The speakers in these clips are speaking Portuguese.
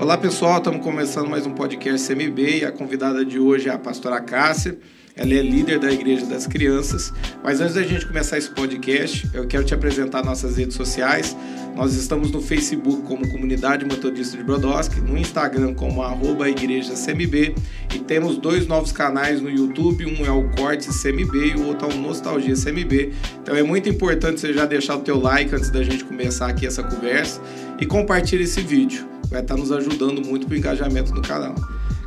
Olá pessoal, estamos começando mais um podcast CMB e a convidada de hoje é a pastora Cássia. Ela é líder da Igreja das Crianças. Mas antes da gente começar esse podcast, eu quero te apresentar nossas redes sociais. Nós estamos no Facebook como Comunidade Metodista de Brodowski, no Instagram como arroba Igreja CMB e temos dois novos canais no YouTube, um é o Corte CMB e o outro é o Nostalgia CMB. Então é muito importante você já deixar o teu like antes da gente começar aqui essa conversa e compartilhe esse vídeo. Vai estar nos ajudando muito para o engajamento do canal.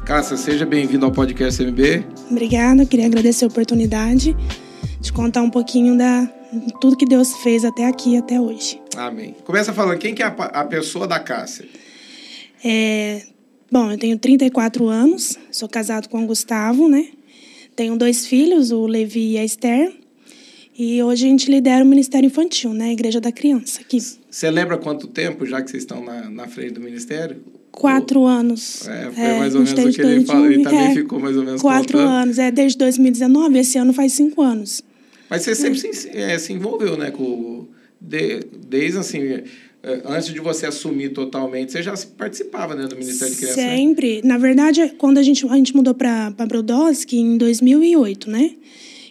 Cássia, seja bem-vindo ao podcast MB. Obrigada, queria agradecer a oportunidade de contar um pouquinho da tudo que Deus fez até aqui, até hoje. Amém. Começa falando, quem que é a, a pessoa da Cássia? É, bom, eu tenho 34 anos, sou casado com o Gustavo, né? Tenho dois filhos, o Levi e a Esther. E hoje a gente lidera o Ministério Infantil, né? A Igreja da Criança aqui. Você lembra quanto tempo já que vocês estão na, na frente do ministério? Quatro anos. É, foi é, mais ou menos o que ele falou. Ele também é, ficou mais ou menos Quatro contando. anos, é desde 2019. Esse ano faz cinco anos. Mas você sempre se, é, se envolveu, né? Com, de, desde assim é, antes de você assumir totalmente, você já participava né, do Ministério de Criança? Né? Sempre. Né? Na verdade, quando a gente, a gente mudou para Brodowski em 2008, né?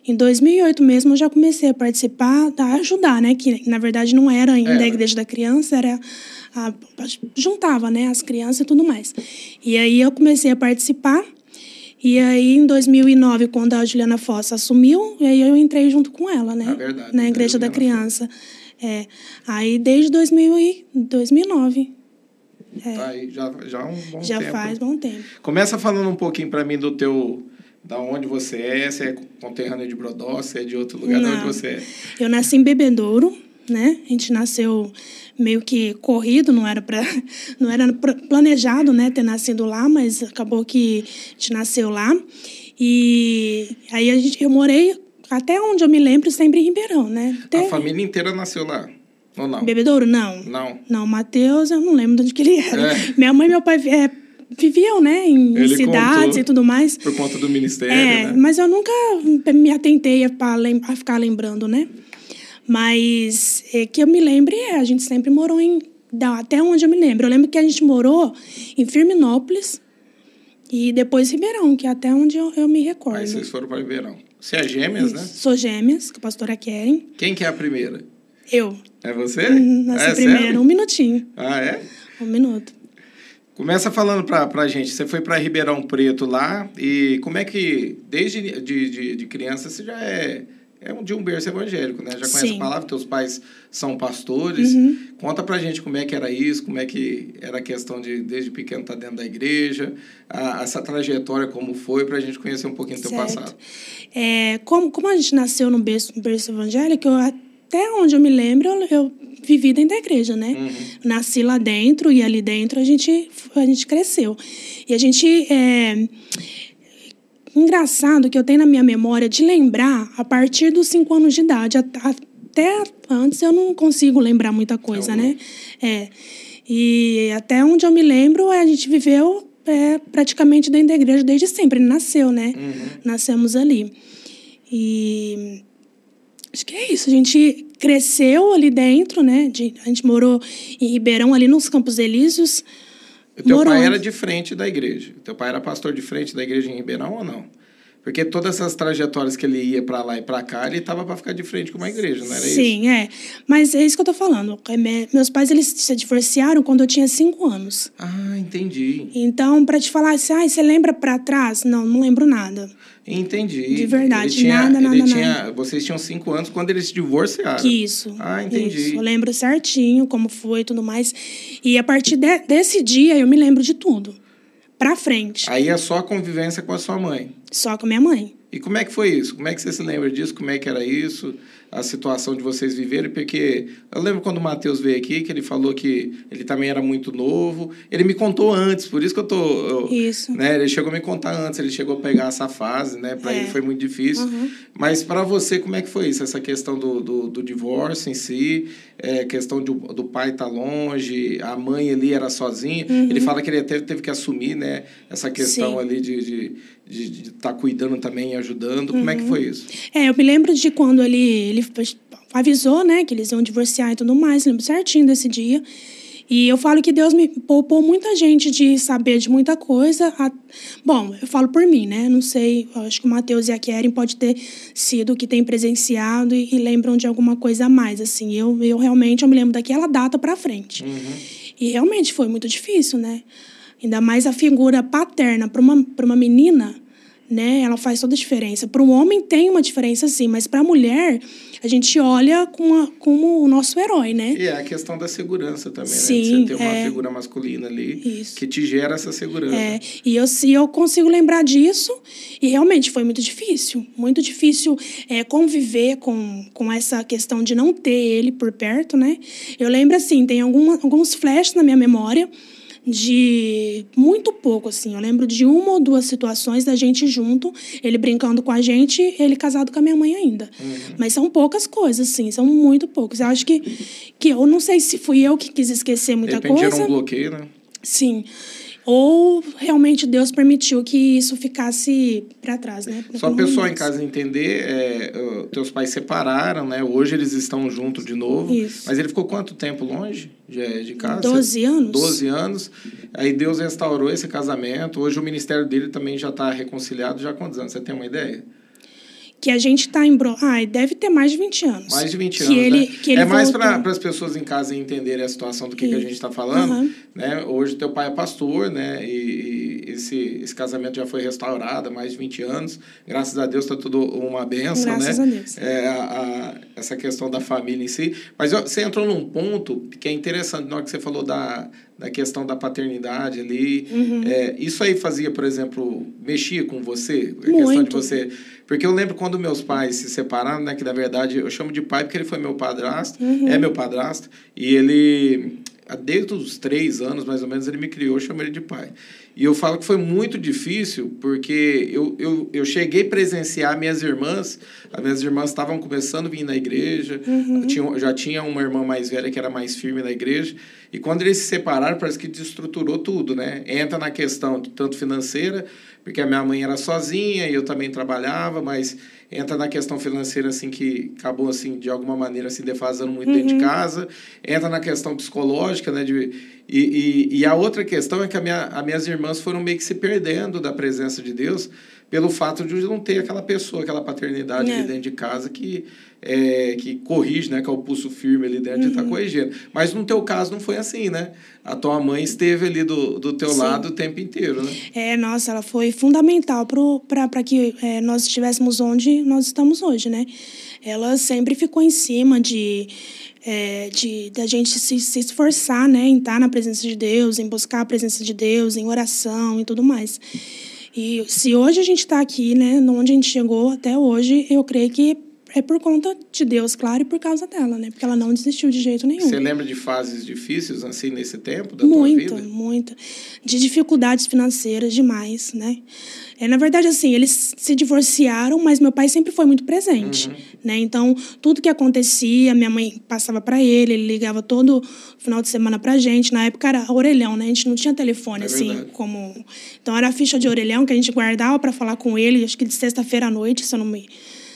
Em 2008 mesmo eu já comecei a participar, a ajudar, né? Que na verdade não era ainda é. a Igreja da Criança, era a, juntava, né, as crianças e tudo mais. E aí eu comecei a participar. E aí, em 2009, quando a Juliana Fossa assumiu, aí eu entrei junto com ela, né? É verdade, na Igreja da Criança. É. Aí, desde 2000 e 2009. É. Tá aí, já, já um bom já tempo. Já faz bom tempo. Começa falando um pouquinho para mim do teu... Da onde você é, se é conterrâneo de Brodós, se é de outro lugar, Não. de onde você é? Eu nasci em Bebedouro, né? A gente nasceu meio que corrido, não era para não era planejado, né, ter nascido lá, mas acabou que a gente nasceu lá. E aí a gente, eu morei até onde eu me lembro sempre em Ribeirão, né? Até... A família inteira nasceu lá. Ou não? Bebedouro? Não. Não. Não, Matheus, eu não lembro de onde que ele era. É. Minha mãe e meu pai é, viviam, né, em ele cidades e tudo mais. Por conta do ministério, é, né? Mas eu nunca me atentei a, a ficar lembrando, né? Mas é, que eu me lembre, é, a gente sempre morou em. Até onde eu me lembro. Eu lembro que a gente morou em Firminópolis e depois Ribeirão, que é até onde eu, eu me recordo. Aí vocês foram para Ribeirão. Você é gêmeas, né? Sou gêmeas, com a pastora Keren. Quem que é a primeira? Eu. É você? Hum, nasci é, primeiro, sério? um minutinho. Ah, é? Um minuto. Começa falando para a gente, você foi para Ribeirão Preto lá, e como é que, desde de, de, de criança, você já é é um de um berço evangélico, né? Já conhece Sim. a palavra, teus pais são pastores. Uhum. Conta pra gente como é que era isso, como é que era a questão de, desde pequeno, estar tá dentro da igreja, a, essa trajetória, como foi, pra gente conhecer um pouquinho do teu passado. É, como, como a gente nasceu no berço, berço evangélico, eu, até onde eu me lembro, eu, eu vivi dentro da igreja, né? Uhum. Nasci lá dentro e ali dentro a gente, a gente cresceu. E a gente... É, engraçado que eu tenho na minha memória de lembrar a partir dos cinco anos de idade. Até antes eu não consigo lembrar muita coisa, né? É. E até onde eu me lembro, a gente viveu é, praticamente dentro da igreja desde sempre. Ele nasceu, né? Uhum. Nascemos ali. E acho que é isso. A gente cresceu ali dentro, né? De, a gente morou em Ribeirão, ali nos Campos Elíseos. O teu pai era de frente da igreja. O teu pai era pastor de frente da igreja em Ribeirão ou não? Porque todas essas trajetórias que ele ia para lá e para cá, ele estava para ficar de frente com uma igreja, não era Sim, isso? Sim, é. Mas é isso que eu tô falando. É, meus pais eles se divorciaram quando eu tinha cinco anos. Ah, entendi. Então, para te falar assim, ah, você lembra para trás? Não, não lembro nada. Entendi. De verdade, tinha, nada, nada, tinha, nada. Vocês tinham cinco anos quando eles se divorciaram. Isso. Ah, entendi. Isso. Eu lembro certinho como foi e tudo mais. E a partir de, desse dia eu me lembro de tudo. Pra frente. Aí é só a convivência com a sua mãe. Só com a minha mãe. E como é que foi isso? Como é que você se lembra disso? Como é que era isso? A situação de vocês viverem? Porque eu lembro quando o Matheus veio aqui, que ele falou que ele também era muito novo. Ele me contou antes, por isso que eu tô... Eu, isso. Né, ele chegou a me contar antes, ele chegou a pegar essa fase, né? Para é. ele foi muito difícil. Uhum. Mas para você, como é que foi isso? Essa questão do, do, do divórcio em si, é, questão do, do pai estar tá longe, a mãe ali era sozinha. Uhum. Ele fala que ele até teve que assumir, né? Essa questão Sim. ali de... de de estar tá cuidando também e ajudando. Como é que foi isso? É, eu me lembro de quando ele, ele avisou, né, que eles iam divorciar e tudo mais. Lembro certinho desse dia. E eu falo que Deus me poupou muita gente de saber de muita coisa. Bom, eu falo por mim, né? Não sei, acho que o Matheus e a Keren pode ter sido que tem presenciado e, e, lembram de alguma coisa a mais, assim. Eu, eu realmente eu me lembro daquela data para frente. Uhum. E realmente foi muito difícil, né? Ainda mais a figura paterna para uma, uma menina né? Ela faz toda a diferença. Para o homem tem uma diferença sim, mas para a mulher a gente olha com a, como o nosso herói, né? E é a questão da segurança também, sim, né? Você ter uma é... figura masculina ali Isso. que te gera essa segurança. É, e eu, se eu consigo lembrar disso, e realmente foi muito difícil, muito difícil é, conviver com, com essa questão de não ter ele por perto, né? Eu lembro assim, tem alguns flashes na minha memória de muito pouco, assim. Eu lembro de uma ou duas situações da gente junto, ele brincando com a gente, ele casado com a minha mãe ainda. Uhum. Mas são poucas coisas, assim, são muito poucas. Eu acho que, que eu não sei se fui eu que quis esquecer muita de coisa. Era um bloqueio, né? Sim. Ou realmente Deus permitiu que isso ficasse para trás, né? Só o pessoal em casa entender, é, teus pais separaram, né? Hoje eles estão juntos de novo. Isso. Mas ele ficou quanto tempo longe de, de casa? Doze anos. Doze anos. Aí Deus restaurou esse casamento. Hoje o ministério dele também já está reconciliado. Já há quantos anos? Você tem uma ideia? Que a gente está em... Bro... Ah, deve ter mais de 20 anos. Mais de 20 anos, ele, né? que ele é mais para as pessoas em casa entenderem a situação do que, que a gente está falando. Uhum. Né? Hoje teu pai é pastor, né? E, esse, esse casamento já foi restaurado há mais de 20 anos. Graças a Deus está tudo uma benção, Graças né? a Deus. É, a, a, essa questão da família em si. Mas você entrou num ponto que é interessante, na hora que você falou da, da questão da paternidade ali. Uhum. É, isso aí fazia, por exemplo, mexia com você? A Muito. questão de você porque eu lembro quando meus pais se separaram, né? Que na verdade eu chamo de pai porque ele foi meu padrasto, uhum. é meu padrasto, e ele, desde os três anos mais ou menos, ele me criou, eu chamo ele de pai. E eu falo que foi muito difícil, porque eu, eu, eu cheguei a presenciar minhas irmãs, as minhas irmãs estavam começando a vir na igreja, uhum. tinha, já tinha uma irmã mais velha que era mais firme na igreja, e quando eles se separaram, parece que destruturou tudo, né? Entra na questão tanto financeira, porque a minha mãe era sozinha e eu também trabalhava, mas entra na questão financeira assim que acabou assim de alguma maneira se assim, defasando muito uhum. dentro de uhum. casa, entra na questão psicológica, né, de, e, e, e a outra questão é que a minha, as minhas irmãs foram meio que se perdendo da presença de Deus pelo fato de não ter aquela pessoa, aquela paternidade é. ali dentro de casa que é, que corrige, né? Que é o pulso firme ali dentro tá uhum. de estar corrigindo. Mas no teu caso não foi assim, né? A tua mãe esteve ali do, do teu Sim. lado o tempo inteiro, né? É, nossa, ela foi fundamental para que é, nós estivéssemos onde nós estamos hoje, né? Ela sempre ficou em cima de é, de da gente se, se esforçar, né, em estar na presença de Deus, em buscar a presença de Deus, em oração e tudo mais. E se hoje a gente está aqui, né, onde a gente chegou até hoje, eu creio que é por conta de Deus, claro, e por causa dela, né? Porque ela não desistiu de jeito nenhum. Você lembra de fases difíceis, assim, nesse tempo da muita, tua vida? Muita, De dificuldades financeiras demais, né? É, na verdade, assim, eles se divorciaram, mas meu pai sempre foi muito presente, uhum. né? Então, tudo que acontecia, minha mãe passava para ele, ele ligava todo final de semana pra gente. Na época era orelhão, né? A gente não tinha telefone, é assim, verdade. como... Então, era a ficha de orelhão que a gente guardava para falar com ele, acho que de sexta-feira à noite, se eu não me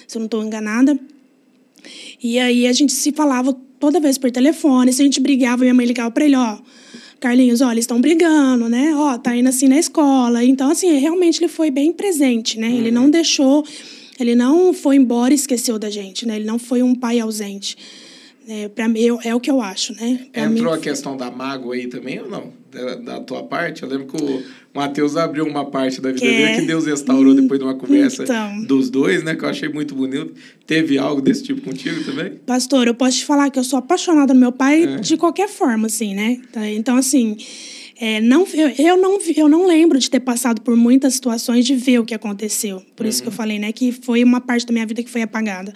se eu não estou enganada. E aí a gente se falava toda vez por telefone. Se a gente brigava, minha mãe ligava para ele, ó, Carlinhos, ó, eles estão brigando, né? Ó, tá indo assim na escola. Então, assim, realmente ele foi bem presente, né? Uhum. Ele não deixou, ele não foi embora e esqueceu da gente, né? Ele não foi um pai ausente. É, para mim, é o que eu acho, né? Pra Entrou mim... a questão da mágoa aí também ou não? Da, da, tua parte? Eu lembro que o Matheus abriu uma parte da vida que dele que Deus restaurou depois de uma conversa então... dos dois, né? Que eu achei muito bonito. Teve algo desse tipo contigo também? Pastor, eu posso te falar que eu sou apaixonada no meu pai é. de qualquer forma, assim, né? Tá, então, assim... É, não, eu, eu, não, eu não lembro de ter passado por muitas situações de ver o que aconteceu. Por uhum. isso que eu falei, né? Que foi uma parte da minha vida que foi apagada.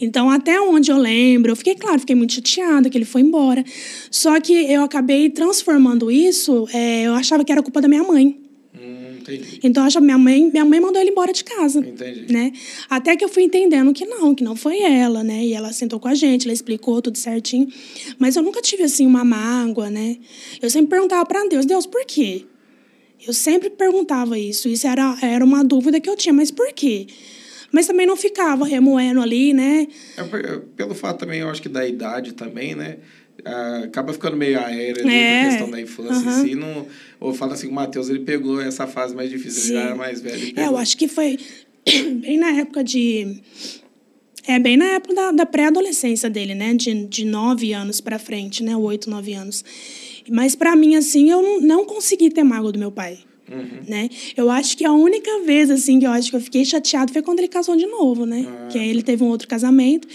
Então, até onde eu lembro, eu fiquei, claro, fiquei muito chateada que ele foi embora. Só que eu acabei transformando isso, é, eu achava que era culpa da minha mãe. Hum, entendi. Então, eu achava, minha mãe, minha mãe mandou ele embora de casa. Entendi. Né? Até que eu fui entendendo que não, que não foi ela, né? E ela sentou com a gente, ela explicou tudo certinho. Mas eu nunca tive, assim, uma mágoa, né? Eu sempre perguntava para Deus, Deus, por quê? Eu sempre perguntava isso. Isso era, era uma dúvida que eu tinha, mas por quê? Mas também não ficava remoendo ali, né? É, pelo fato também, eu acho que da idade também, né? ah, acaba ficando meio aérea É. na questão da infância em si. Não, ou fala assim, o Matheus, ele pegou essa fase mais difícil, ele já Sim. era mais velho. ele É, eu acho que foi bem na época de. É, bem na época da, da pré-adolescência dele, né? De, de nove anos pra frente, né? Oito, nove anos. Mas pra mim, assim, eu não, não consegui ter mágoa do meu pai. Uhum. Né? Eu acho que a única vez assim que eu acho que eu fiquei chateado foi quando ele casou de novo, né? Ah. Que aí ele teve um outro casamento.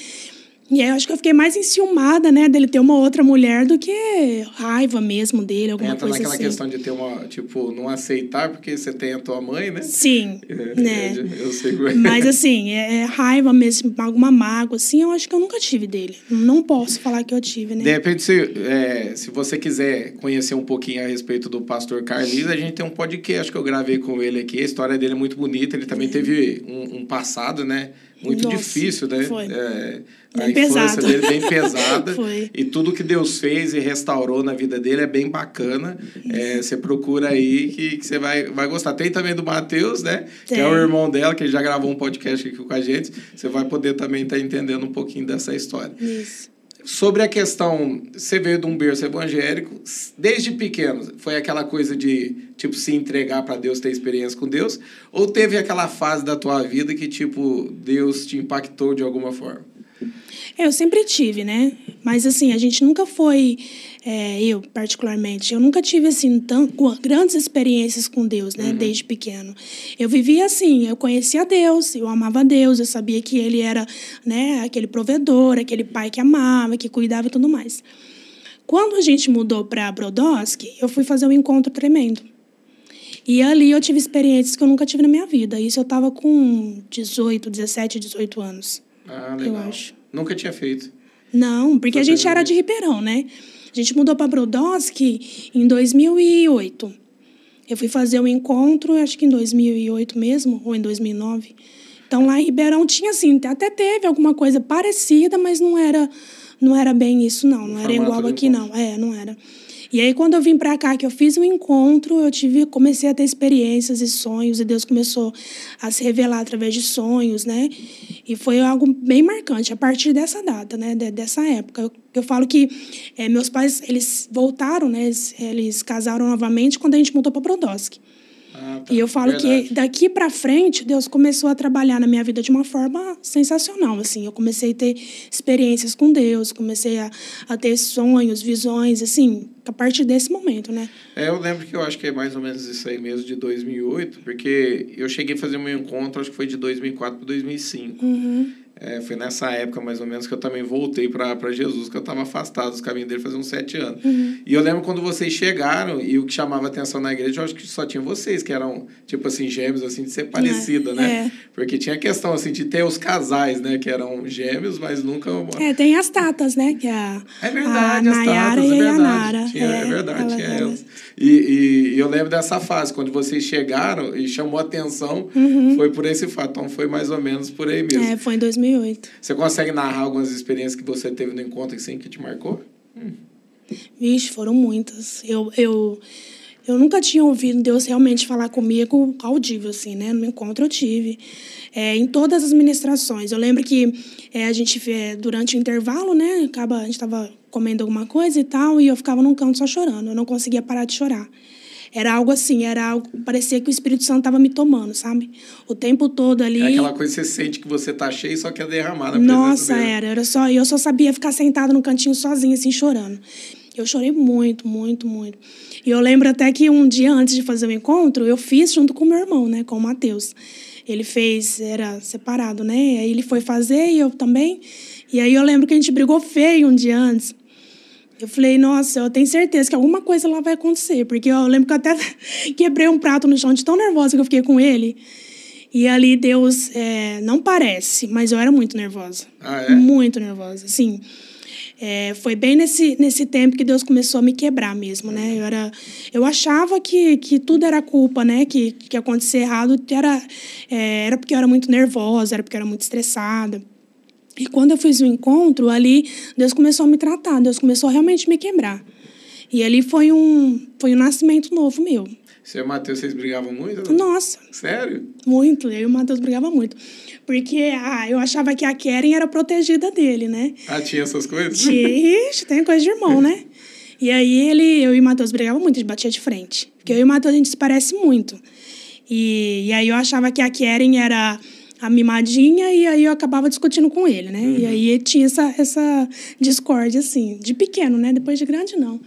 E aí eu acho que eu fiquei mais enciumada, né, dele ter uma outra mulher do que raiva mesmo dele, alguma Entra coisa naquela assim. questão de ter uma, tipo, não aceitar porque você tem a tua mãe, né? Sim, É, né? Eu sei como é. Mas assim, é, é raiva mesmo, alguma mágoa, assim, eu acho que eu nunca tive dele. Não posso falar que eu tive, né? De repente, se, é, se você quiser conhecer um pouquinho a respeito do pastor Carlinhos, a gente tem um podcast que eu gravei com ele aqui. A história dele é muito bonita. Ele também teve um, um passado, né? Muito Nossa, difícil, né? foi. É, a Bem infância pesado. dele bem pesada. Foi. E tudo que Deus fez e restaurou na vida dele é bem bacana. É, você procura aí que, que você vai, vai gostar. Tem também do Matheus, né? Que é Tem. o irmão dela, que ele já gravou um podcast aqui com a gente. Você vai poder também estar entendendo um pouquinho dessa história. Isso. Sobre a questão, você veio de um berço evangélico, desde pequeno, foi aquela coisa de, tipo, se entregar para Deus, ter experiência com Deus? Ou teve aquela fase da tua vida que, tipo, Deus te impactou de alguma forma? É, Eu sempre tive, né? Mas assim, a gente nunca foi, é, eu particularmente, eu nunca tive assim tão, grandes experiências com Deus, né? Desde pequeno. Eu vivia assim, eu conhecia Deus, eu amava Deus, eu sabia que Ele era, né? Aquele provedor, aquele pai que amava, que cuidava e tudo mais. Quando a gente mudou para Brodowski, eu fui fazer um encontro tremendo. E ali eu tive experiências que eu nunca tive na minha vida. Isso eu estava com 18, 17, 18 anos. Ah, legal. acho. Nunca tinha feito. Não, porque Foi a gente era de Ribeirão, né? A gente mudou para Brodowski em 2008. Eu fui fazer um encontro, acho que em 2008 mesmo, ou em 2009. Então lá em Ribeirão tinha assim, até teve alguma coisa parecida, mas não era não era bem isso não, não era igual aqui encontro. não. É, não era. E aí quando eu vim para cá que eu fiz um encontro, eu tive comecei a ter experiências e sonhos e Deus começou a se revelar através de sonhos, né? E foi algo bem marcante a partir dessa data, né? de- dessa época. Eu, eu falo que eh, meus pais eles voltaram, né? Eles, eles casaram novamente quando a gente mudou para Brodowski. Ah, tá. E eu falo Verdade. que daqui para frente Deus começou a trabalhar na minha vida de uma forma sensacional, assim. Eu comecei a ter experiências com Deus, comecei a, a ter sonhos, visões, assim, a partir desse momento, né? É, eu lembro que eu acho que é mais ou menos isso aí mesmo, de 2008, porque eu cheguei a fazer meu encontro, acho que foi de 2004 para 2005. Uhum. É, foi nessa época, mais ou menos, que eu também voltei para Jesus, que eu estava afastado dos caminhos dele fazia uns sete anos. Uhum. E eu lembro quando vocês chegaram, e o que chamava atenção na igreja, eu acho que só tinha vocês, que eram, tipo assim, gêmeos, assim, de ser parecida, né? É. Porque tinha a questão, assim, de ter os casais, né, que eram gêmeos, mas nunca... É, tem as tatas, né? Que é a, É verdade, a as Nayara tatas, é e a verdade. Tinha, é, verdade, elas- tinha elas- elas. E, e, e eu lembro dessa fase, quando vocês chegaram e chamou atenção, foi por esse fato. Então foi mais ou menos por aí mesmo. Uhum. É, foi em 2008. Você consegue narrar algumas experiências que você teve no encontro assim, que te marcou? Vixe, foram muitas. Eu, eu, eu nunca tinha ouvido Deus realmente falar comigo audível, assim, né? No encontro eu tive. É, em todas as ministrações. Eu lembro que é, a gente, é, durante o intervalo, né? Acaba, a gente estava comendo alguma coisa e tal, e eu ficava num canto só chorando. Eu não conseguia parar de chorar. Era algo assim, era algo. Parecia que o Espírito Santo estava me tomando, sabe? O tempo todo ali. É aquela coisa que você sente que você tá cheio e só quer derramar na Nossa, dele. era. era só, eu só sabia ficar sentada no cantinho sozinha, assim, chorando. Eu chorei muito, muito, muito. E eu lembro até que um dia antes de fazer o encontro, eu fiz junto com meu irmão, né? Com o Matheus. Ele fez, era separado, né? Aí ele foi fazer e eu também. E aí eu lembro que a gente brigou feio um dia antes. Eu falei, nossa, eu tenho certeza que alguma coisa lá vai acontecer. Porque eu lembro que eu até quebrei um prato no chão de tão nervosa que eu fiquei com ele. E ali Deus, é, não parece, mas eu era muito nervosa. Ah, é? Muito nervosa, sim. É, foi bem nesse, nesse tempo que Deus começou a me quebrar mesmo, né? Eu, era, eu achava que, que tudo era culpa, né? Que, que acontecer errado era, é, era porque eu era muito nervosa, era porque eu era muito estressada. E quando eu fiz o encontro, ali Deus começou a me tratar, Deus começou a realmente me quebrar. E ali foi um, foi um nascimento novo meu. Você e o Matheus, vocês brigavam muito? Nossa. Sério? Muito. Eu e o Matheus brigavam muito. Porque ah, eu achava que a Keren era protegida dele, né? Ah, tinha essas coisas? Ixi, tem coisa de irmão, né? E aí ele, eu e o Matheus brigavam muito, a gente batia de frente. Porque eu e o Matheus a gente se parece muito. E, e aí eu achava que a Keren era a mimadinha e aí eu acabava discutindo com ele, né? Uhum. E aí tinha essa, essa discórdia, assim, de pequeno, né? Depois de grande, não.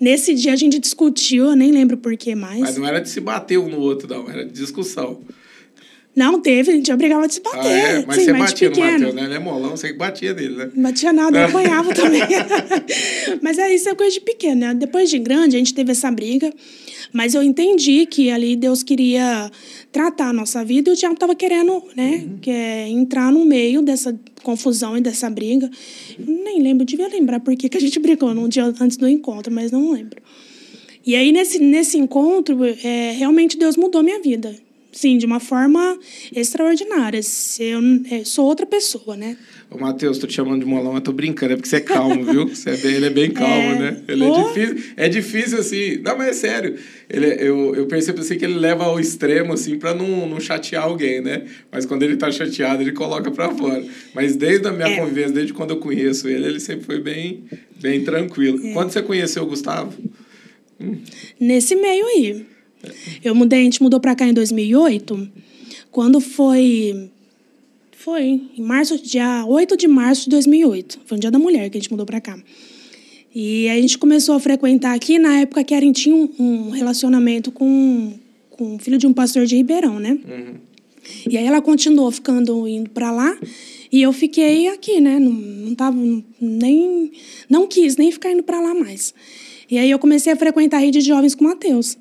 Nesse dia a gente discutiu, eu nem lembro por que mais. Mas não era de se bater um no outro, não, era de discussão. Não, teve, a gente já brigava de se bater. Ah, é? Mas Sim, você batia no Matheus, né? Ele é molão, você batia nele, né? Não batia nada, eu apanhava também. mas é isso, é coisa de pequeno, né? Depois de grande, a gente teve essa briga. Mas eu entendi que ali Deus queria tratar a nossa vida e o diabo estava querendo, né? Uhum. Que é entrar no meio dessa confusão e dessa briga. Eu nem lembro, devia lembrar por que a gente brigou num dia antes do encontro, mas não lembro. E aí, nesse, nesse encontro, é, realmente Deus mudou minha vida sim, de uma forma extraordinária. Eu é, sou outra pessoa, né? Ô, Matheus, tô te chamando de molão, mas tô brincando, é porque você é calmo, viu? Você é bem, ele é bem calmo, é... né? Ele oh. é difícil, é difícil, assim, não, mas é sério. Ele, é, eu, eu percebo, assim, que ele leva ao extremo, assim, pra não, não chatear alguém, né? Mas quando ele tá chateado, ele coloca pra fora. Mas desde a minha é. convivência, desde quando eu conheço ele, ele sempre foi bem, bem tranquilo. É. Quando você conheceu o Gustavo? Hum. Nesse meio aí. Eu mudei, a gente mudou para cá em 2008. Quando foi. Foi em março, dia 8 de março de 2008. Foi no Dia da Mulher que a gente mudou para cá. E a gente começou a frequentar aqui na época que a Karen tinha um relacionamento com, com o filho de um pastor de Ribeirão, né? Uhum. E aí ela continuou ficando indo para lá e eu fiquei aqui, né? Não, não tava nem não quis nem ficar indo para lá mais. E aí eu comecei a frequentar a rede de jovens com Mateus.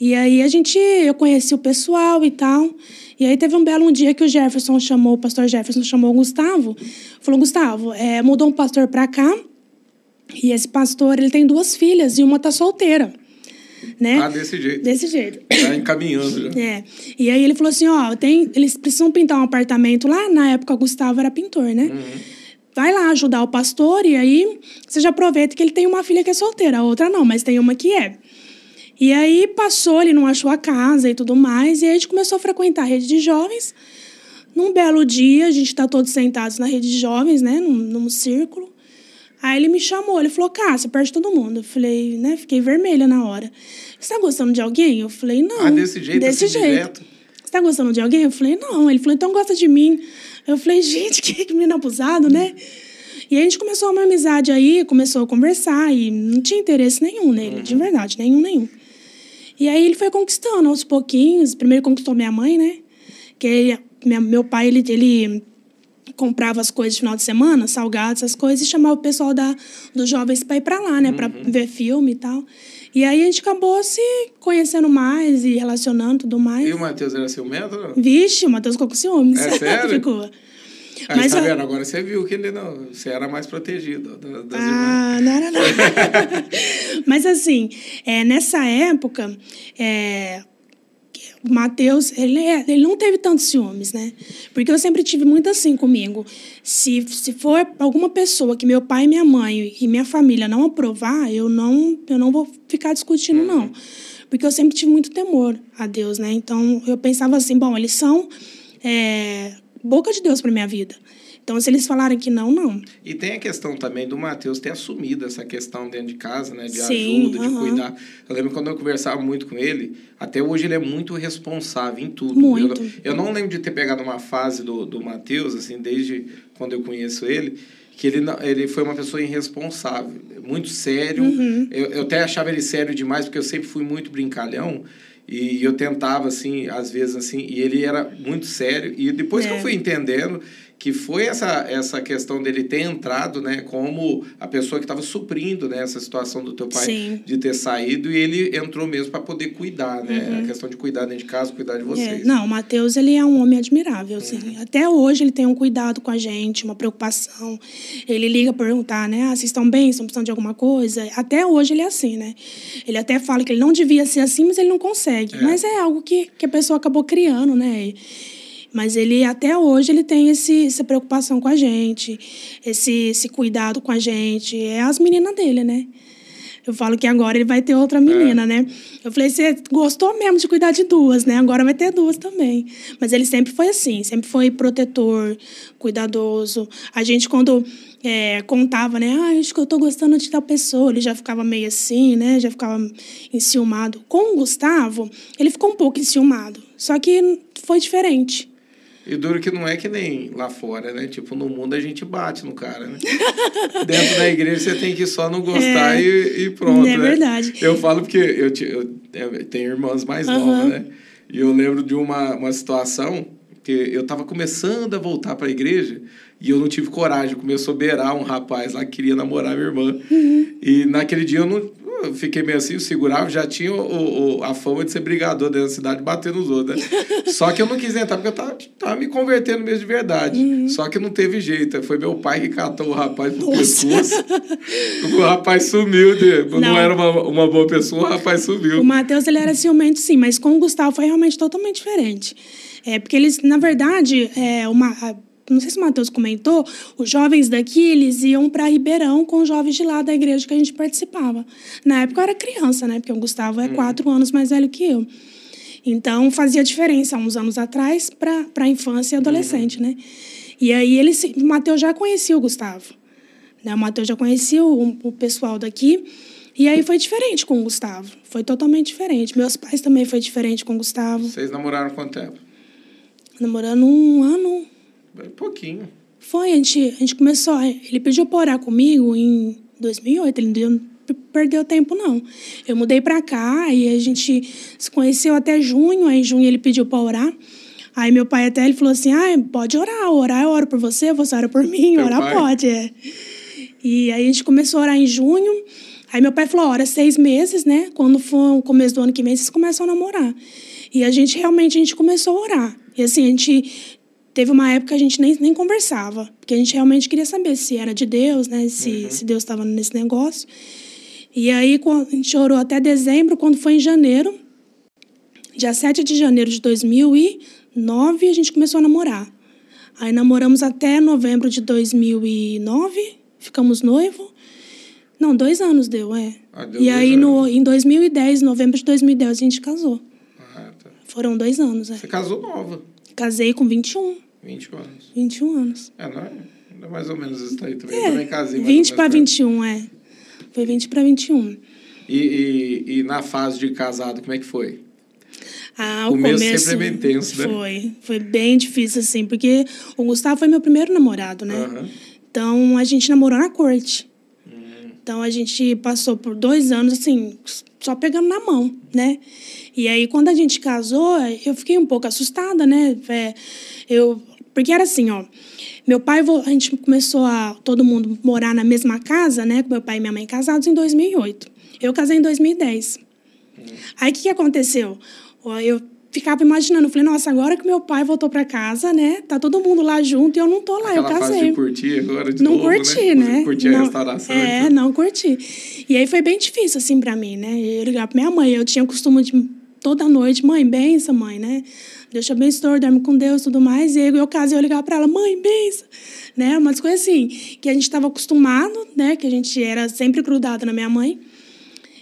E aí a gente, eu conheci o pessoal e tal. E aí teve um belo um dia que o Jefferson chamou, o pastor Jefferson chamou o Gustavo. Falou, Gustavo, é, mudou um pastor para cá. E esse pastor, ele tem duas filhas e uma tá solteira. Né? Ah, desse jeito. Desse jeito. Tá encaminhando já. É. E aí ele falou assim, ó, tem, eles precisam pintar um apartamento lá. Na época, o Gustavo era pintor, né? Uhum vai lá ajudar o pastor e aí você já aproveita que ele tem uma filha que é solteira, a outra não, mas tem uma que é. E aí passou, ele não achou a casa e tudo mais, e aí a gente começou a frequentar a rede de jovens. Num belo dia, a gente está todos sentados na rede de jovens, né, num, num círculo. Aí ele me chamou, ele falou, Cássia, perto de todo mundo. Eu falei, né, fiquei vermelha na hora. Você tá gostando de alguém? Eu falei, não. Ah, desse jeito, desse assim, jeito. Direto. Você tá gostando de alguém? Eu falei, não. Ele falou, então gosta de mim. Eu falei, gente, que menino abusado, né? E a gente começou uma amizade aí, começou a conversar e não tinha interesse nenhum nele, uhum. de verdade, nenhum, nenhum. E aí ele foi conquistando aos pouquinhos. Primeiro conquistou minha mãe, né? Que ele, minha, meu pai, ele, ele comprava as coisas no final de semana, salgados, essas coisas, e chamava o pessoal da, dos jovens para ir para lá, né? Uhum. Para ver filme e tal. E aí a gente acabou se conhecendo mais e relacionando tudo mais. E o Matheus era seu método? Vixe, o Matheus ficou com ciúmes. É sério? ficou. Aí, Mas tá vendo? Agora você viu que ele não, você era mais protegido das ah, irmãs. não era não. Mas assim, é, nessa época, é, o Matheus, ele, é, ele não teve tantos ciúmes, né? Porque eu sempre tive muito assim comigo. Se, se for alguma pessoa que meu pai, minha mãe e minha família não aprovar, eu não, eu não vou ficar discutindo, uhum. não. Porque eu sempre tive muito temor a Deus, né? Então, eu pensava assim, bom, eles são... É, boca de Deus para minha vida. Então, se eles falarem que não, não. E tem a questão também do Mateus ter assumido essa questão dentro de casa, né? De Sim, ajuda, de cuidar. Eu lembro quando eu conversava muito com ele, até hoje ele é muito responsável em tudo. Muito. Eu, eu não lembro de ter pegado uma fase do, do Mateus, assim, desde quando eu conheço ele, que ele, ele foi uma pessoa irresponsável, muito sério. Uhum. Eu, eu até achava ele sério demais, porque eu sempre fui muito brincalhão. E eu tentava, assim, às vezes, assim, e ele era muito sério. E depois é. que eu é. fui entendendo que foi essa, essa questão dele ter entrado, né, como a pessoa que estava suprindo, né, essa situação do teu pai Sim. de ter saído e ele entrou mesmo para poder cuidar, né, uhum. a questão de cuidar dentro de casa, cuidar de vocês. É. Não, o Matheus, ele é um homem admirável, assim. Uhum. Até hoje ele tem um cuidado com a gente, uma preocupação. Ele liga para perguntar, né, ah, vocês estão bem, estão precisando de alguma coisa? Até hoje ele é assim, né? Ele até fala que ele não devia ser assim, mas ele não consegue. É. Mas é algo que, que a pessoa acabou criando, né? E, mas ele, até hoje, ele tem esse, essa preocupação com a gente, esse, esse cuidado com a gente. É as meninas dele, né? Eu falo que agora ele vai ter outra menina, é. né? Eu falei, você gostou mesmo de cuidar de duas, né? Agora vai ter duas também. Mas ele sempre foi assim, sempre foi protetor, cuidadoso. A gente, quando é, contava, né? Ah, acho que eu tô gostando de tal pessoa. Ele já ficava meio assim, né? Já ficava enciumado. Com o Gustavo, ele ficou um pouco enciumado. Só que foi diferente. E duro que não é que nem lá fora, né? Tipo, no mundo a gente bate no cara, né? Dentro da igreja você tem que só não gostar é, e, e, pronto. É né? verdade. Eu falo porque eu, eu, eu tenho irmãs mais uhum. novas, né? E eu lembro de uma, uma situação que eu estava começando a voltar para a igreja e eu não tive coragem. Começou a beirar um rapaz lá que queria namorar minha irmã. Uhum. E naquele dia eu não, eu fiquei meio assim, eu segurava, já tinha o, o, a fama de ser brigador dentro da cidade, batendo nos outros, né? Só que eu não quis entrar, porque eu tava, tava me convertendo mesmo de verdade. Uhum. Só que não teve jeito. Foi meu pai que catou o rapaz pro pescoço. o rapaz sumiu. De, não. não era uma, uma boa pessoa, o rapaz sumiu. O Matheus, ele era ciumento, sim, mas com o Gustavo foi realmente totalmente diferente. É, porque eles, na verdade, é, uma não sei se o Matheus comentou, os jovens daqui, eles iam para Ribeirão com os jovens de lá da igreja que a gente participava. Na época eu era criança, né? Porque o Gustavo é uhum. quatro anos mais velho que eu. Então fazia diferença uns anos atrás para a infância e adolescente, uhum. né? E aí ele, o Matheus já conhecia o Gustavo. Né? O Matheus já conhecia o, o pessoal daqui. E aí foi diferente com o Gustavo. Foi totalmente diferente. Meus pais também foi diferente com o Gustavo. Vocês namoraram quanto tempo? Namorando um ano, um pouquinho. Foi, a gente, a gente começou. Ele pediu para orar comigo em 2008. Ele não perdeu tempo, não. Eu mudei para cá e a gente se conheceu até junho. Aí, em junho, ele pediu para orar. Aí, meu pai até ele falou assim: ah, pode orar. Orar, eu oro por você, você ora por mim. Meu orar pai. pode, é. E aí, a gente começou a orar em junho. Aí, meu pai falou: ora, seis meses, né? Quando for o começo do ano que vem, vocês começam a namorar. E a gente realmente a gente começou a orar. E assim, a gente teve uma época que a gente nem, nem conversava, porque a gente realmente queria saber se era de Deus, né? Se, uhum. se Deus estava nesse negócio. E aí a gente orou até dezembro, quando foi em janeiro, dia 7 de janeiro de 2009, a gente começou a namorar. Aí namoramos até novembro de 2009, ficamos noivo. Não, dois anos deu, é. Ah, deu e aí no, em 2010, novembro de 2010, a gente casou. Ah, tá. Foram dois anos, é. Você casou nova. Casei com 21. 21 anos. 21 anos. É, não é, não é mais ou menos isso aí também. É, também casei 20 para 21, é. Foi 20 para 21. E, e, e na fase de casado, como é que foi? Ah, o, o começo, começo sempre é bem tenso, né? Foi, foi bem difícil, assim, porque o Gustavo foi meu primeiro namorado, né? Uhum. Então, a gente namorou na corte. Uhum. Então, a gente passou por dois anos, assim, só pegando na mão, né? E aí, quando a gente casou, eu fiquei um pouco assustada, né? É, eu, porque era assim, ó. Meu pai, a gente começou a todo mundo morar na mesma casa, né? Com meu pai e minha mãe casados em 2008. Eu casei em 2010. Hum. Aí, o que, que aconteceu? Eu ficava imaginando, falei, nossa, agora que meu pai voltou para casa, né? Tá todo mundo lá junto e eu não tô lá, Aquela eu casei. Fase de curtir agora de não novo, curti, né? né? Curtir não, a restauração. É, então. não curti. E aí foi bem difícil, assim, para mim, né? Eu ligar pra minha mãe, eu tinha costume de toda noite, mãe, benção, mãe, né? Deus te abençoe, dorme com Deus e tudo mais. E aí eu casei, eu ligava para ela, mãe, benção. Né? Umas coisas assim, que a gente estava acostumado, né? Que a gente era sempre grudado na minha mãe.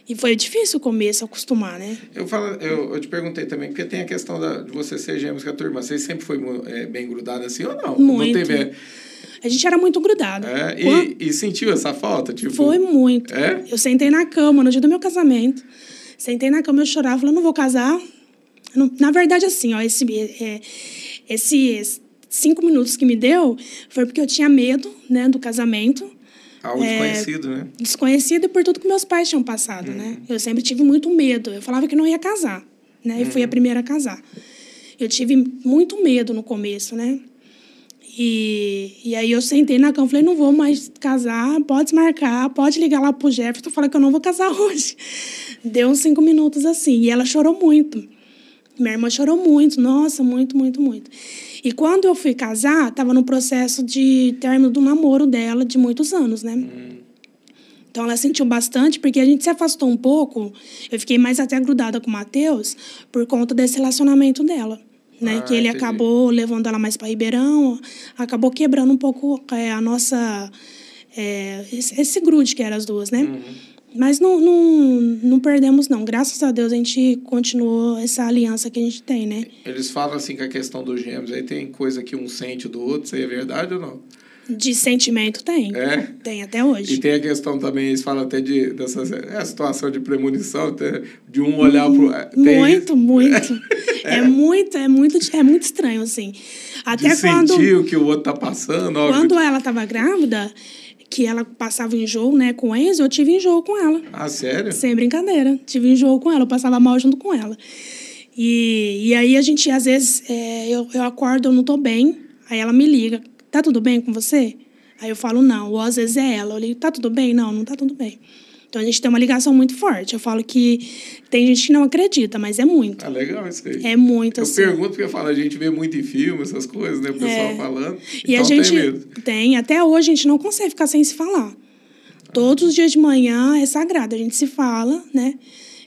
E foi difícil o começo, acostumar, né? Eu, falo, eu, eu te perguntei também, porque tem a questão da, de você ser gêmeos com a tua irmã. Você sempre foi é, bem grudada assim ou não? Muito. Não teve... A gente era muito grudado. É, e, e, sentiu essa falta? Tipo... Foi muito. É? Eu sentei na cama no dia do meu casamento. Sentei na cama, eu chorava, falei, não vou casar. Na verdade, assim, ó, esse, é, esses cinco minutos que me deu foi porque eu tinha medo, né, do casamento. Algo é, desconhecido, né? Desconhecido por tudo que meus pais tinham passado, né? uhum. né? Eu sempre tive muito medo. Eu falava que não ia casar, né? E fui a uhum. primeira a casar. Eu tive muito medo no começo, né? E, e aí eu sentei na cama e falei, não vou mais casar, pode marcar, pode ligar lá pro Jefferson, falar que eu não vou casar hoje. Deu uns cinco minutos assim, e ela chorou muito. Minha irmã chorou muito, nossa, muito, muito, muito. E quando eu fui casar, estava no processo de término do namoro dela de muitos anos, né? Hum. Então ela sentiu bastante, porque a gente se afastou um pouco. Eu fiquei mais até grudada com o Matheus por conta desse relacionamento dela. Né? Ah, que ele entendi. acabou levando ela mais para Ribeirão, acabou quebrando um pouco é, a nossa. É, esse, grude que eram as duas, né? Uhum. Mas não, não, não perdemos, não. Graças a Deus a gente continuou essa aliança que a gente tem, né? Eles falam assim que a questão dos gêmeos aí tem coisa que um sente do outro, isso aí é verdade ou não? De sentimento tem. É? Tem até hoje. E tem a questão também, eles falam até de dessa é situação de premonição, de um olhar pro. é, Muito, muito. É. muito, é muito, é muito estranho, assim. Até de quando. sentir o que o outro tá passando. ó, Quando ela estava grávida, que ela passava enjoo, né, com o Enzo, eu tive enjoo com ela. Ah, sério? Sem brincadeira. Tive enjoo com ela, eu passava mal junto com ela. E, e aí a gente, às vezes, é, eu, eu acordo, eu não tô bem, aí ela me liga, tá tudo bem com você? Aí eu falo, não, ou às vezes é ela. Eu ligo, tá tudo bem? Não, não tá tudo bem. Então a gente tem uma ligação muito forte. Eu falo que tem gente que não acredita, mas é muito. Ah, legal isso aí. É muito Eu assim. pergunto porque eu falo, a gente vê muito em filme, essas coisas, né? O pessoal É. falando. E então a gente tem medo. tem, até hoje a gente não consegue ficar sem se falar. Todos os dias de manhã é sagrado, a gente se fala, né?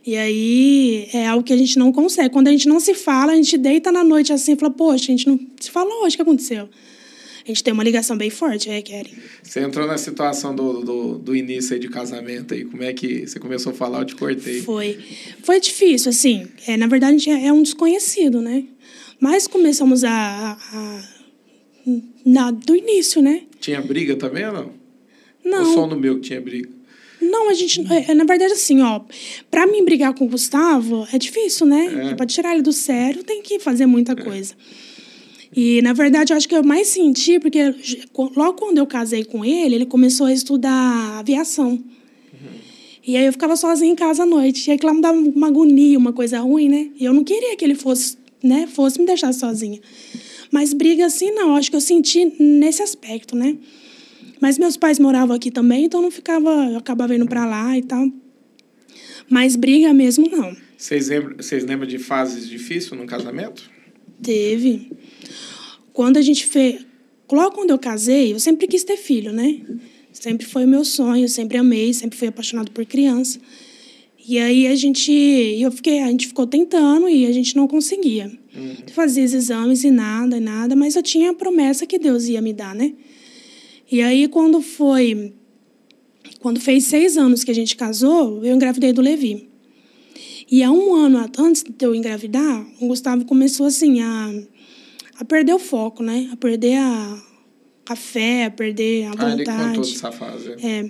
E aí é algo que a gente não consegue. Quando a gente não se fala, a gente deita na noite assim e fala, poxa, a gente não se falou hoje, o que aconteceu? A gente tem uma ligação bem forte, é, Kelly. Você entrou na situação do, do, do início aí de casamento aí. Como é que você começou a falar? Eu te cortei. Foi. Foi difícil, assim. É, na verdade, a gente é é um desconhecido, né? Mas começamos a. a- na, do início, né? Tinha briga também ou não? Não. Ou só no meu que tinha briga? Não, a gente. É, é, na verdade, assim, ó. Pra mim brigar com o Gustavo é difícil, né? É. Pra tirar ele do sério, tem que fazer muita coisa. E, na verdade, eu acho que eu mais senti, porque logo quando eu casei com ele, ele começou a estudar aviação. E aí eu ficava sozinha em casa à noite. E aí aquilo lá me dava uma agonia, uma coisa ruim, né? E eu não queria que ele fosse, né, fosse me deixar sozinha. Mas briga assim, não. Acho que eu senti nesse aspecto, né? Mas meus pais moravam aqui também, então eu não ficava, eu acabava indo pra lá e tal. Mas briga mesmo não. Vocês lembram, vocês lembram de fases difíceis no casamento? Teve. Quando a gente fez. Logo quando eu casei, eu sempre quis ter filho, né? Sempre foi o meu sonho, sempre amei, sempre fui apaixonado por criança. E aí a gente. Eu fiquei, a gente ficou tentando e a gente não conseguia. Fazia os exames e nada, e nada, mas eu tinha a promessa que Deus ia me dar, né? E aí quando foi. Quando fez seis anos que a gente casou, eu engravidei do Levi. E há um ano antes de eu engravidar, o Gustavo começou assim a, a perder o foco, né? A perder a, a fé, a perder a Ah, ele dessa fase. É.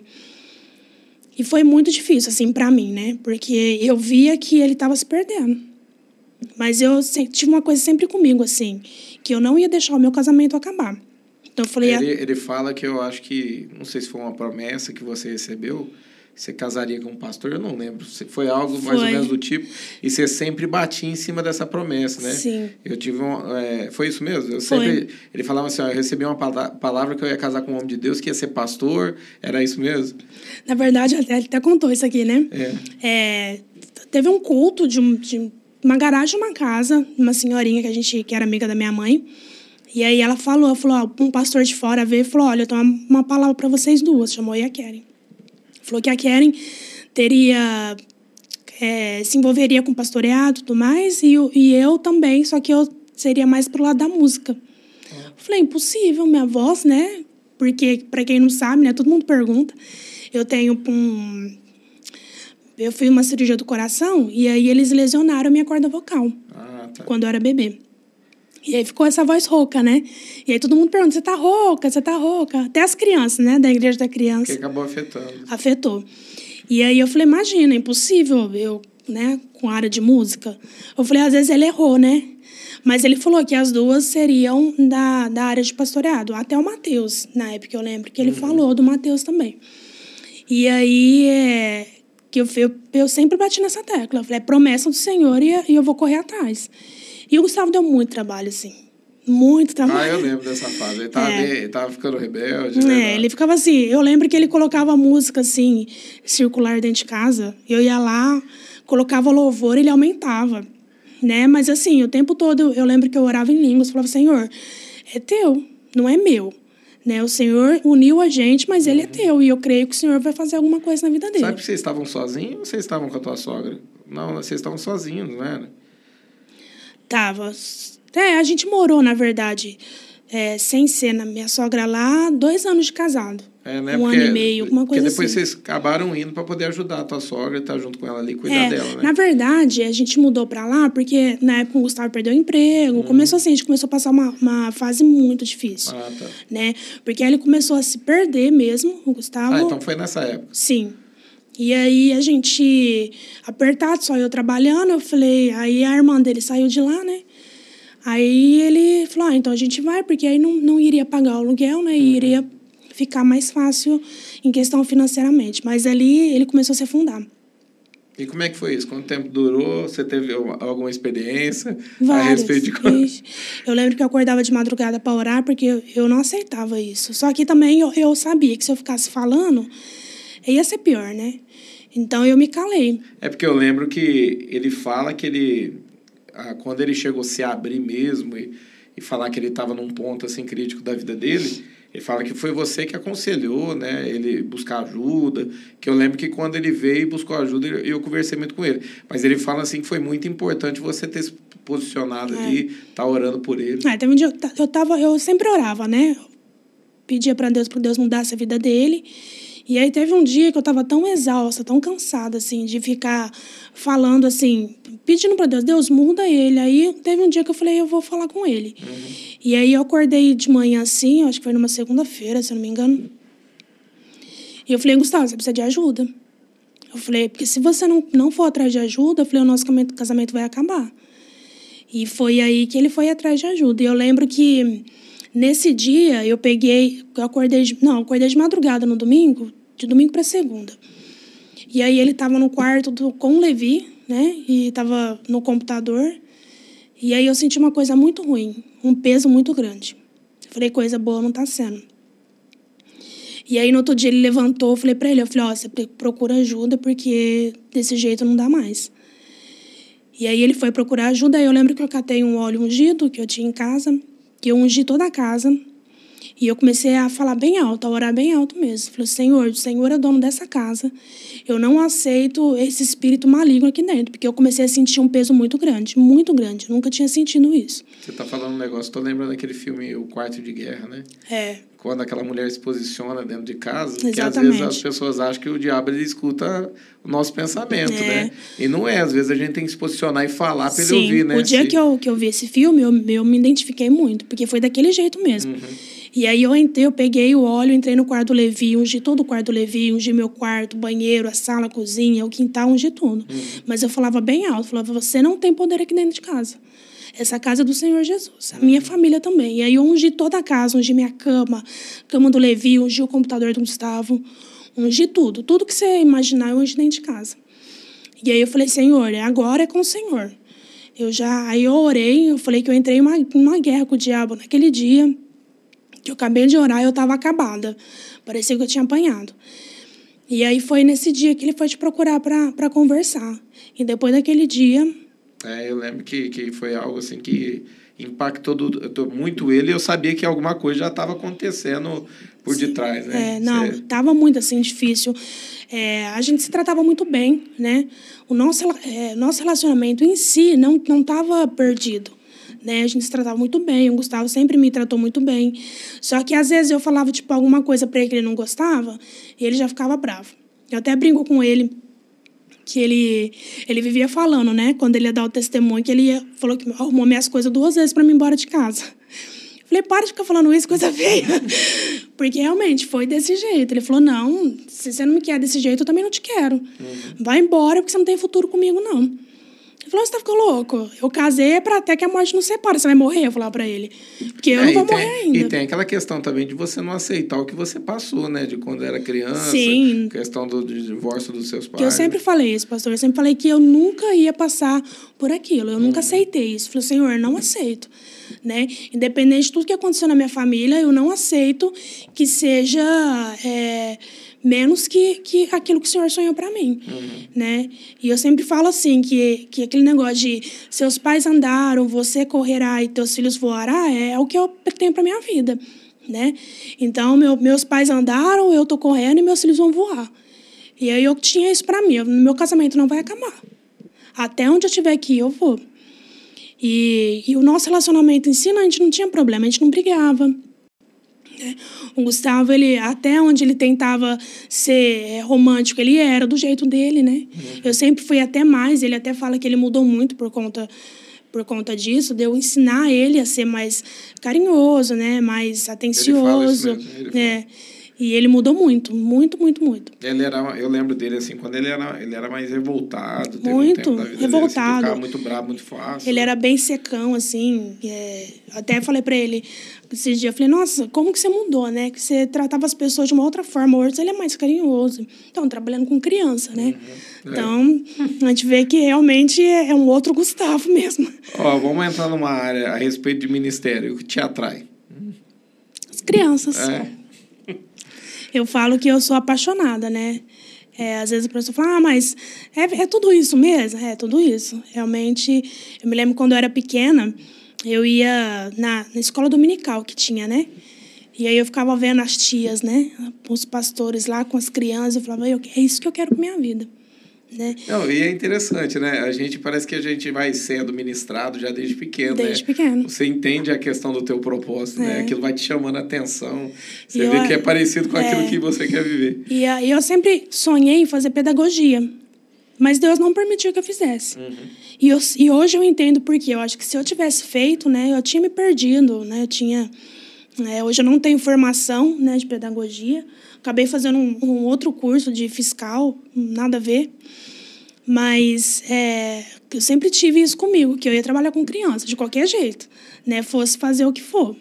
E foi muito difícil, assim, para mim, né? Porque eu via que ele estava se perdendo. Mas eu tive uma coisa sempre comigo, assim, que eu não ia deixar o meu casamento acabar. Então eu falei, Ele, ele fala que eu acho que, não sei se foi uma promessa que você recebeu, você casaria com um pastor, eu não lembro. Se Foi algo mais ou menos do tipo. E você sempre batia em cima dessa promessa, né? Sim. Eu tive um. é, foi isso mesmo? Eu Foi. sempre. Ele falava assim: ó, eu recebi uma pala- palavra que eu ia casar com um homem de Deus, que ia ser pastor. Era isso mesmo? na verdade, até, ele até contou isso aqui, né? É. É, teve um culto de, um- de uma garagem de uma casa, uma senhorinha que a gente que era amiga da minha mãe. E aí ela falou, falou, ó, um pastor de fora veio e falou, olha, eu tenho uma, uma palavra para vocês duas, chamou eu e a Karen. Falou que a Karen teria é, se envolveria com pastoreado e tudo mais, e, e eu também, só que eu seria mais pro lado da música. Falei, impossível, minha voz, né? Porque, para quem não sabe, né? Todo mundo pergunta. Eu tenho um. Eu fiz uma cirurgia do coração e aí eles lesionaram a minha corda vocal Ah, tá. quando eu era bebê. E aí ficou essa voz rouca, né? E aí todo mundo pergunta: você tá rouca? Você tá rouca? Até as crianças, né? Da igreja da Que criança acabou afetando. afetou. E aí eu falei, imagina, impossível eu, né, com a área de música. Eu falei, às vezes ele errou, né? Mas ele falou que as duas seriam da, da área de pastoreado. Até o Mateus, na época eu lembro, que ele falou do Mateus também. E aí é, que eu, eu, eu sempre bati nessa tecla. Eu falei, é promessa do Senhor e, e eu vou correr atrás. E o Gustavo deu muito trabalho, assim. Muito trabalho. Ah, eu lembro dessa fase. Ele tava, É. bem- ele tava ficando rebelde. né? É, ele ficava assim. Eu lembro que ele colocava música assim, circular dentro de casa. Eu ia lá, colocava louvor, ele aumentava. Né? Mas assim, o tempo todo eu lembro que eu orava em línguas, falava: Senhor, é teu, não é meu. Né? O Senhor uniu a gente, mas ele é teu. E eu creio que o Senhor vai fazer alguma coisa na vida dele. Sabe que vocês estavam sozinhos ou vocês estavam com a tua sogra? Não, vocês estavam sozinhos, não era? Tava. É, a gente morou, na verdade. é, sem ser na minha sogra lá, dois anos de casado. É, né? Um porque, ano e meio, alguma coisa Porque depois assim. vocês acabaram indo para poder ajudar a tua sogra e estar junto com ela ali cuidar É, dela, né? na verdade, a gente mudou pra lá porque na época o Gustavo perdeu o emprego. Hum. Começou assim, a gente começou a passar uma, uma fase muito difícil, Ah, tá. né? Porque aí ele começou a se perder mesmo, o Gustavo. Ah, então foi nessa época. Sim. E aí a gente apertado, só eu trabalhando, eu falei, aí a irmã dele saiu de lá, né? Aí ele falou, ah, então a gente vai, porque aí não, não iria pagar o aluguel, né? E iria ficar mais fácil em questão financeiramente. Mas ali ele começou a se afundar. E como é que foi isso? Quanto tempo durou? Você teve alguma experiência a Várias. respeito de Eu lembro que eu acordava de madrugada para orar, porque eu, eu não aceitava isso. Só que também eu, eu sabia que se eu ficasse falando, ia ser pior, né? Então eu me calei. É porque eu lembro que ele fala que ele, ah, quando ele chegou a se abrir mesmo e, e falar que ele estava num ponto assim crítico da vida dele, ele fala que foi você que aconselhou, né, ele buscar ajuda. Que eu lembro que quando ele veio e buscou ajuda, eu, conversei muito com ele. Mas ele fala assim que foi muito importante você ter se posicionado ali, estar orando por ele. Ah, teve um dia eu ta- eu tava, eu sempre orava, né? Pedia para Deus, para Deus mudasse a vida dele. E aí teve um dia que eu tava tão exausta, tão cansada assim de ficar falando assim, pedindo para Deus, Deus muda ele. Aí teve um dia que eu falei, eu vou falar com ele. E aí eu acordei de manhã assim, acho que foi numa segunda-feira, se eu não me engano. E eu falei, Gustavo, você precisa de ajuda. Eu falei, porque se você não, não for atrás de ajuda, eu falei, o nosso casamento- casamento vai acabar. E foi aí que ele foi atrás de ajuda. E eu lembro que nesse dia eu peguei, eu acordei, de, não, acordei de madrugada no domingo, de domingo para segunda. E aí ele estava no quarto do, com o Levi, né? E estava no computador. E aí eu senti uma coisa muito ruim, um peso muito grande. Eu falei, coisa boa não tá sendo. E aí no outro dia ele levantou, eu falei para ele, eu falei, ó, você procura ajuda porque desse jeito não dá mais. E aí ele foi procurar ajuda. Aí eu lembro que eu catei um óleo ungido que eu tinha em casa, que eu ungi toda a casa. E eu comecei a falar bem alto, a orar bem alto mesmo. Falei, Senhor, o Senhor é dono dessa casa. Eu não aceito esse espírito maligno aqui dentro, porque eu comecei a sentir um peso muito grande, muito grande. Eu nunca tinha sentido isso. Você tá falando um negócio, tô lembrando daquele filme O Quarto de Guerra, né? É, Quando aquela mulher se posiciona dentro de casa, que às Exatamente. vezes as pessoas acham que o diabo ele escuta o nosso pensamento, É. né? E não é, às vezes a gente tem que se posicionar e falar para ele ouvir, né? o dia Se- que eu, que eu vi esse filme, eu, eu me identifiquei muito, porque foi daquele jeito mesmo. Uhum. E aí eu entrei, eu peguei o óleo, entrei no quarto do Levi, ungi todo o quarto Levi, ungi meu quarto, banheiro, a sala, a cozinha, o quintal, ungi tudo. Mas eu falava bem alto, falava, você não tem poder aqui dentro de casa. Essa casa é do Senhor Jesus, a minha família também. E aí eu ungi toda a casa, ungi minha cama, cama do Levi, ungi o computador do Gustavo, ungi tudo. Tudo que você imaginar, eu ungi dentro de casa. E aí eu falei, Senhor, agora é com o Senhor. Eu já, aí eu orei, eu falei que eu entrei em uma, uma guerra com o diabo naquele dia, que eu acabei de orar e eu estava acabada. Parecia que eu tinha apanhado. E aí foi nesse dia que ele foi te procurar para conversar. E depois daquele dia, É, eu lembro que, que foi algo assim que impactou do- muito ele. Eu sabia que alguma coisa já estava acontecendo por detrás, né? É, não, estava muito assim difícil. É, a gente se tratava muito bem, né? O nosso, é, nosso relacionamento em si não não estava perdido, né? A gente se tratava muito bem. O Gustavo sempre me tratou muito bem. Só que às vezes eu falava tipo alguma coisa para ele que ele não gostava e ele já ficava bravo. Eu até brinco com ele que ele ele vivia falando, né? Quando ele ia dar o testemunho que ele ia, falou que arrumou minhas coisas duas vezes para me ir embora de casa. Falei, para de ficar falando isso, coisa feia. Porque realmente foi desse jeito. Ele falou: não, se você não me quer desse jeito, eu também não te quero. Vai embora, porque você não tem futuro comigo, não. Falou: você tá ficando louco? Eu casei é pra até que a morte nos separe. Você vai morrer? Eu falava pra ele. Porque eu É, não vou tem- morrer ainda. E tem aquela questão também de você não aceitar o que você passou, né? De quando era criança. Sim. Questão do divórcio dos seus pais. Porque eu sempre falei isso, pastor. Eu sempre falei que eu nunca ia passar por aquilo. Eu Uhum. nunca aceitei isso. Falei, Senhor, não aceito. Né? Independente de tudo que aconteceu na minha família, eu não aceito que seja é, menos que, que aquilo que o Senhor sonhou para mim. Uhum. Né? E eu sempre falo assim, que, que aquele negócio de seus pais andaram, você correrá e teus filhos voará, é o que eu tenho para minha vida. Né? Então, meu, meus pais andaram, eu tô correndo e meus filhos vão voar. E aí eu tinha isso para mim, eu- meu casamento não vai acabar. Até onde eu estiver aqui, eu vou. E, e o nosso relacionamento em si, a gente não tinha problema, a gente não brigava. Né? O Gustavo, ele, até onde ele tentava ser romântico, ele era do jeito dele, né? Uhum. Eu sempre fui até mais, ele até fala que ele mudou muito por conta por conta disso, de eu ensinar ele a ser mais carinhoso, né? Mais atencioso. Ele fala isso mesmo, ele né? E ele mudou muito, muito, muito, muito. Ele era, eu lembro dele assim, quando ele era, ele era mais revoltado. Muito, um revoltado. Dele, assim, muito bravo, muito fácil. Ele era bem secão, assim. É, até falei para ele esses dias, eu falei, nossa, como que você mudou, né? Que você tratava as pessoas de uma outra forma. Hoje ele é mais carinhoso. Então, trabalhando com criança, né? Uhum. É. Então, a gente vê que realmente é um outro Gustavo mesmo. Ó, vamos entrar numa área a respeito de ministério. O que te atrai? As crianças. É. Eu falo que eu sou apaixonada, né? É, às vezes a pessoa fala, ah, mas é, é tudo isso mesmo? É, tudo isso. Realmente, eu me lembro quando eu era pequena, eu ia na, na escola dominical que tinha, né? E aí eu ficava vendo as tias, né? Os pastores lá com as crianças, eu falava, é isso que eu quero para minha vida. Né? Não, e é interessante, né? A gente parece que a gente vai sendo ministrado já desde pequeno, desde né? pequeno. Você entende a questão do teu propósito, né? é. né? Aquilo vai te chamando a atenção. Você e vê eu, que é parecido com é. aquilo que você quer viver. E aí eu sempre sonhei em fazer pedagogia, mas Deus não permitiu que eu fizesse. Uhum. E, eu, e hoje eu entendo por quê. Eu acho que se eu tivesse feito, né? Eu tinha me perdido, né? Eu tinha... É, hoje eu não tenho formação né, de pedagogia. Acabei fazendo um, um outro curso de fiscal, nada a ver. Mas é, eu sempre tive isso comigo, que eu ia trabalhar com criança, de qualquer jeito, né? Fosse fazer o que for.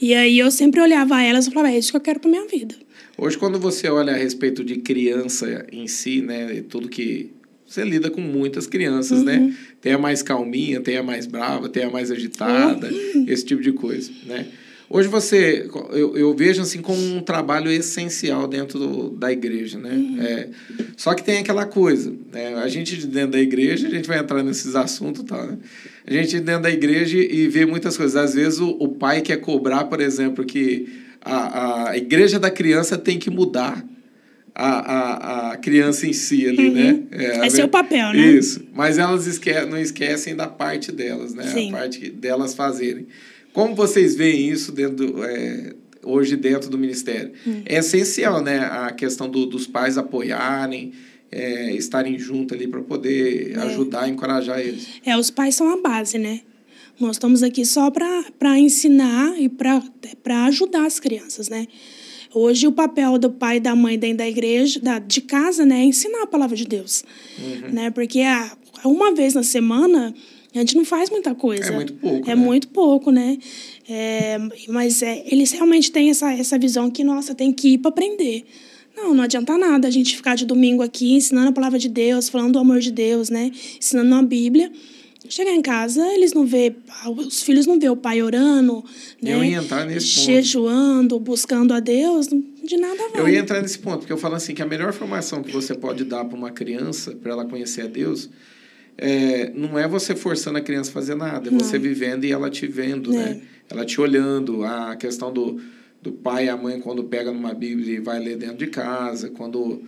E aí eu sempre olhava elas e falava, é isso que eu quero para minha vida. Hoje, quando você olha a respeito de criança em si, né? Tudo que você lida com muitas crianças, né? uhum. né? Tem a mais calminha, tem a mais brava, tem a mais agitada, uhum. esse tipo de coisa, né? Hoje você, eu, eu vejo assim como um trabalho essencial dentro do, da igreja, né? Uhum. É, só que tem aquela coisa, né? A gente dentro da igreja, a gente vai entrar nesses assuntos, tá? Né? A gente dentro da igreja e vê muitas coisas. Às vezes o, o pai quer cobrar, por exemplo, que a, a igreja da criança tem que mudar a, a, a criança em si ali, né? uhum. né? É, é o papel, né? Isso. Mas elas esque não esquecem da parte delas, né? Sim. A parte delas fazerem. Como vocês veem isso dentro, é, hoje dentro do Ministério? Hum. É essencial, né? A questão do, dos pais apoiarem, é, estarem juntos ali para poder é. ajudar, encorajar eles. É, os pais são a base, né? Nós estamos aqui só para ensinar e para ajudar as crianças, né? Hoje o papel do pai e da mãe dentro da igreja, da, de casa, né, é ensinar a palavra de Deus, uhum. né? Porque a, uma vez na semana a gente não faz muita coisa. É muito pouco. É né? muito pouco, né? É, mas é, eles realmente têm essa, essa visão que, nossa, tem que ir para aprender. Não, não adianta nada a gente ficar de domingo aqui ensinando a palavra de Deus, falando do amor de Deus, né? Ensinando a Bíblia. Chegar em casa, eles não vê, os filhos não vê o pai orando, né? Eu ia entrar nesse ponto. Jejuando, buscando a Deus, de nada vai. Eu ia entrar nesse ponto, porque eu falo assim que a melhor formação que você pode dar para uma criança, para ela conhecer a Deus, é, não é você forçando a criança a fazer nada, é não. você vivendo e ela te vendo, né? é. né? Ela te olhando. A questão do, do pai e a mãe quando pega numa Bíblia e vai ler dentro de casa, quando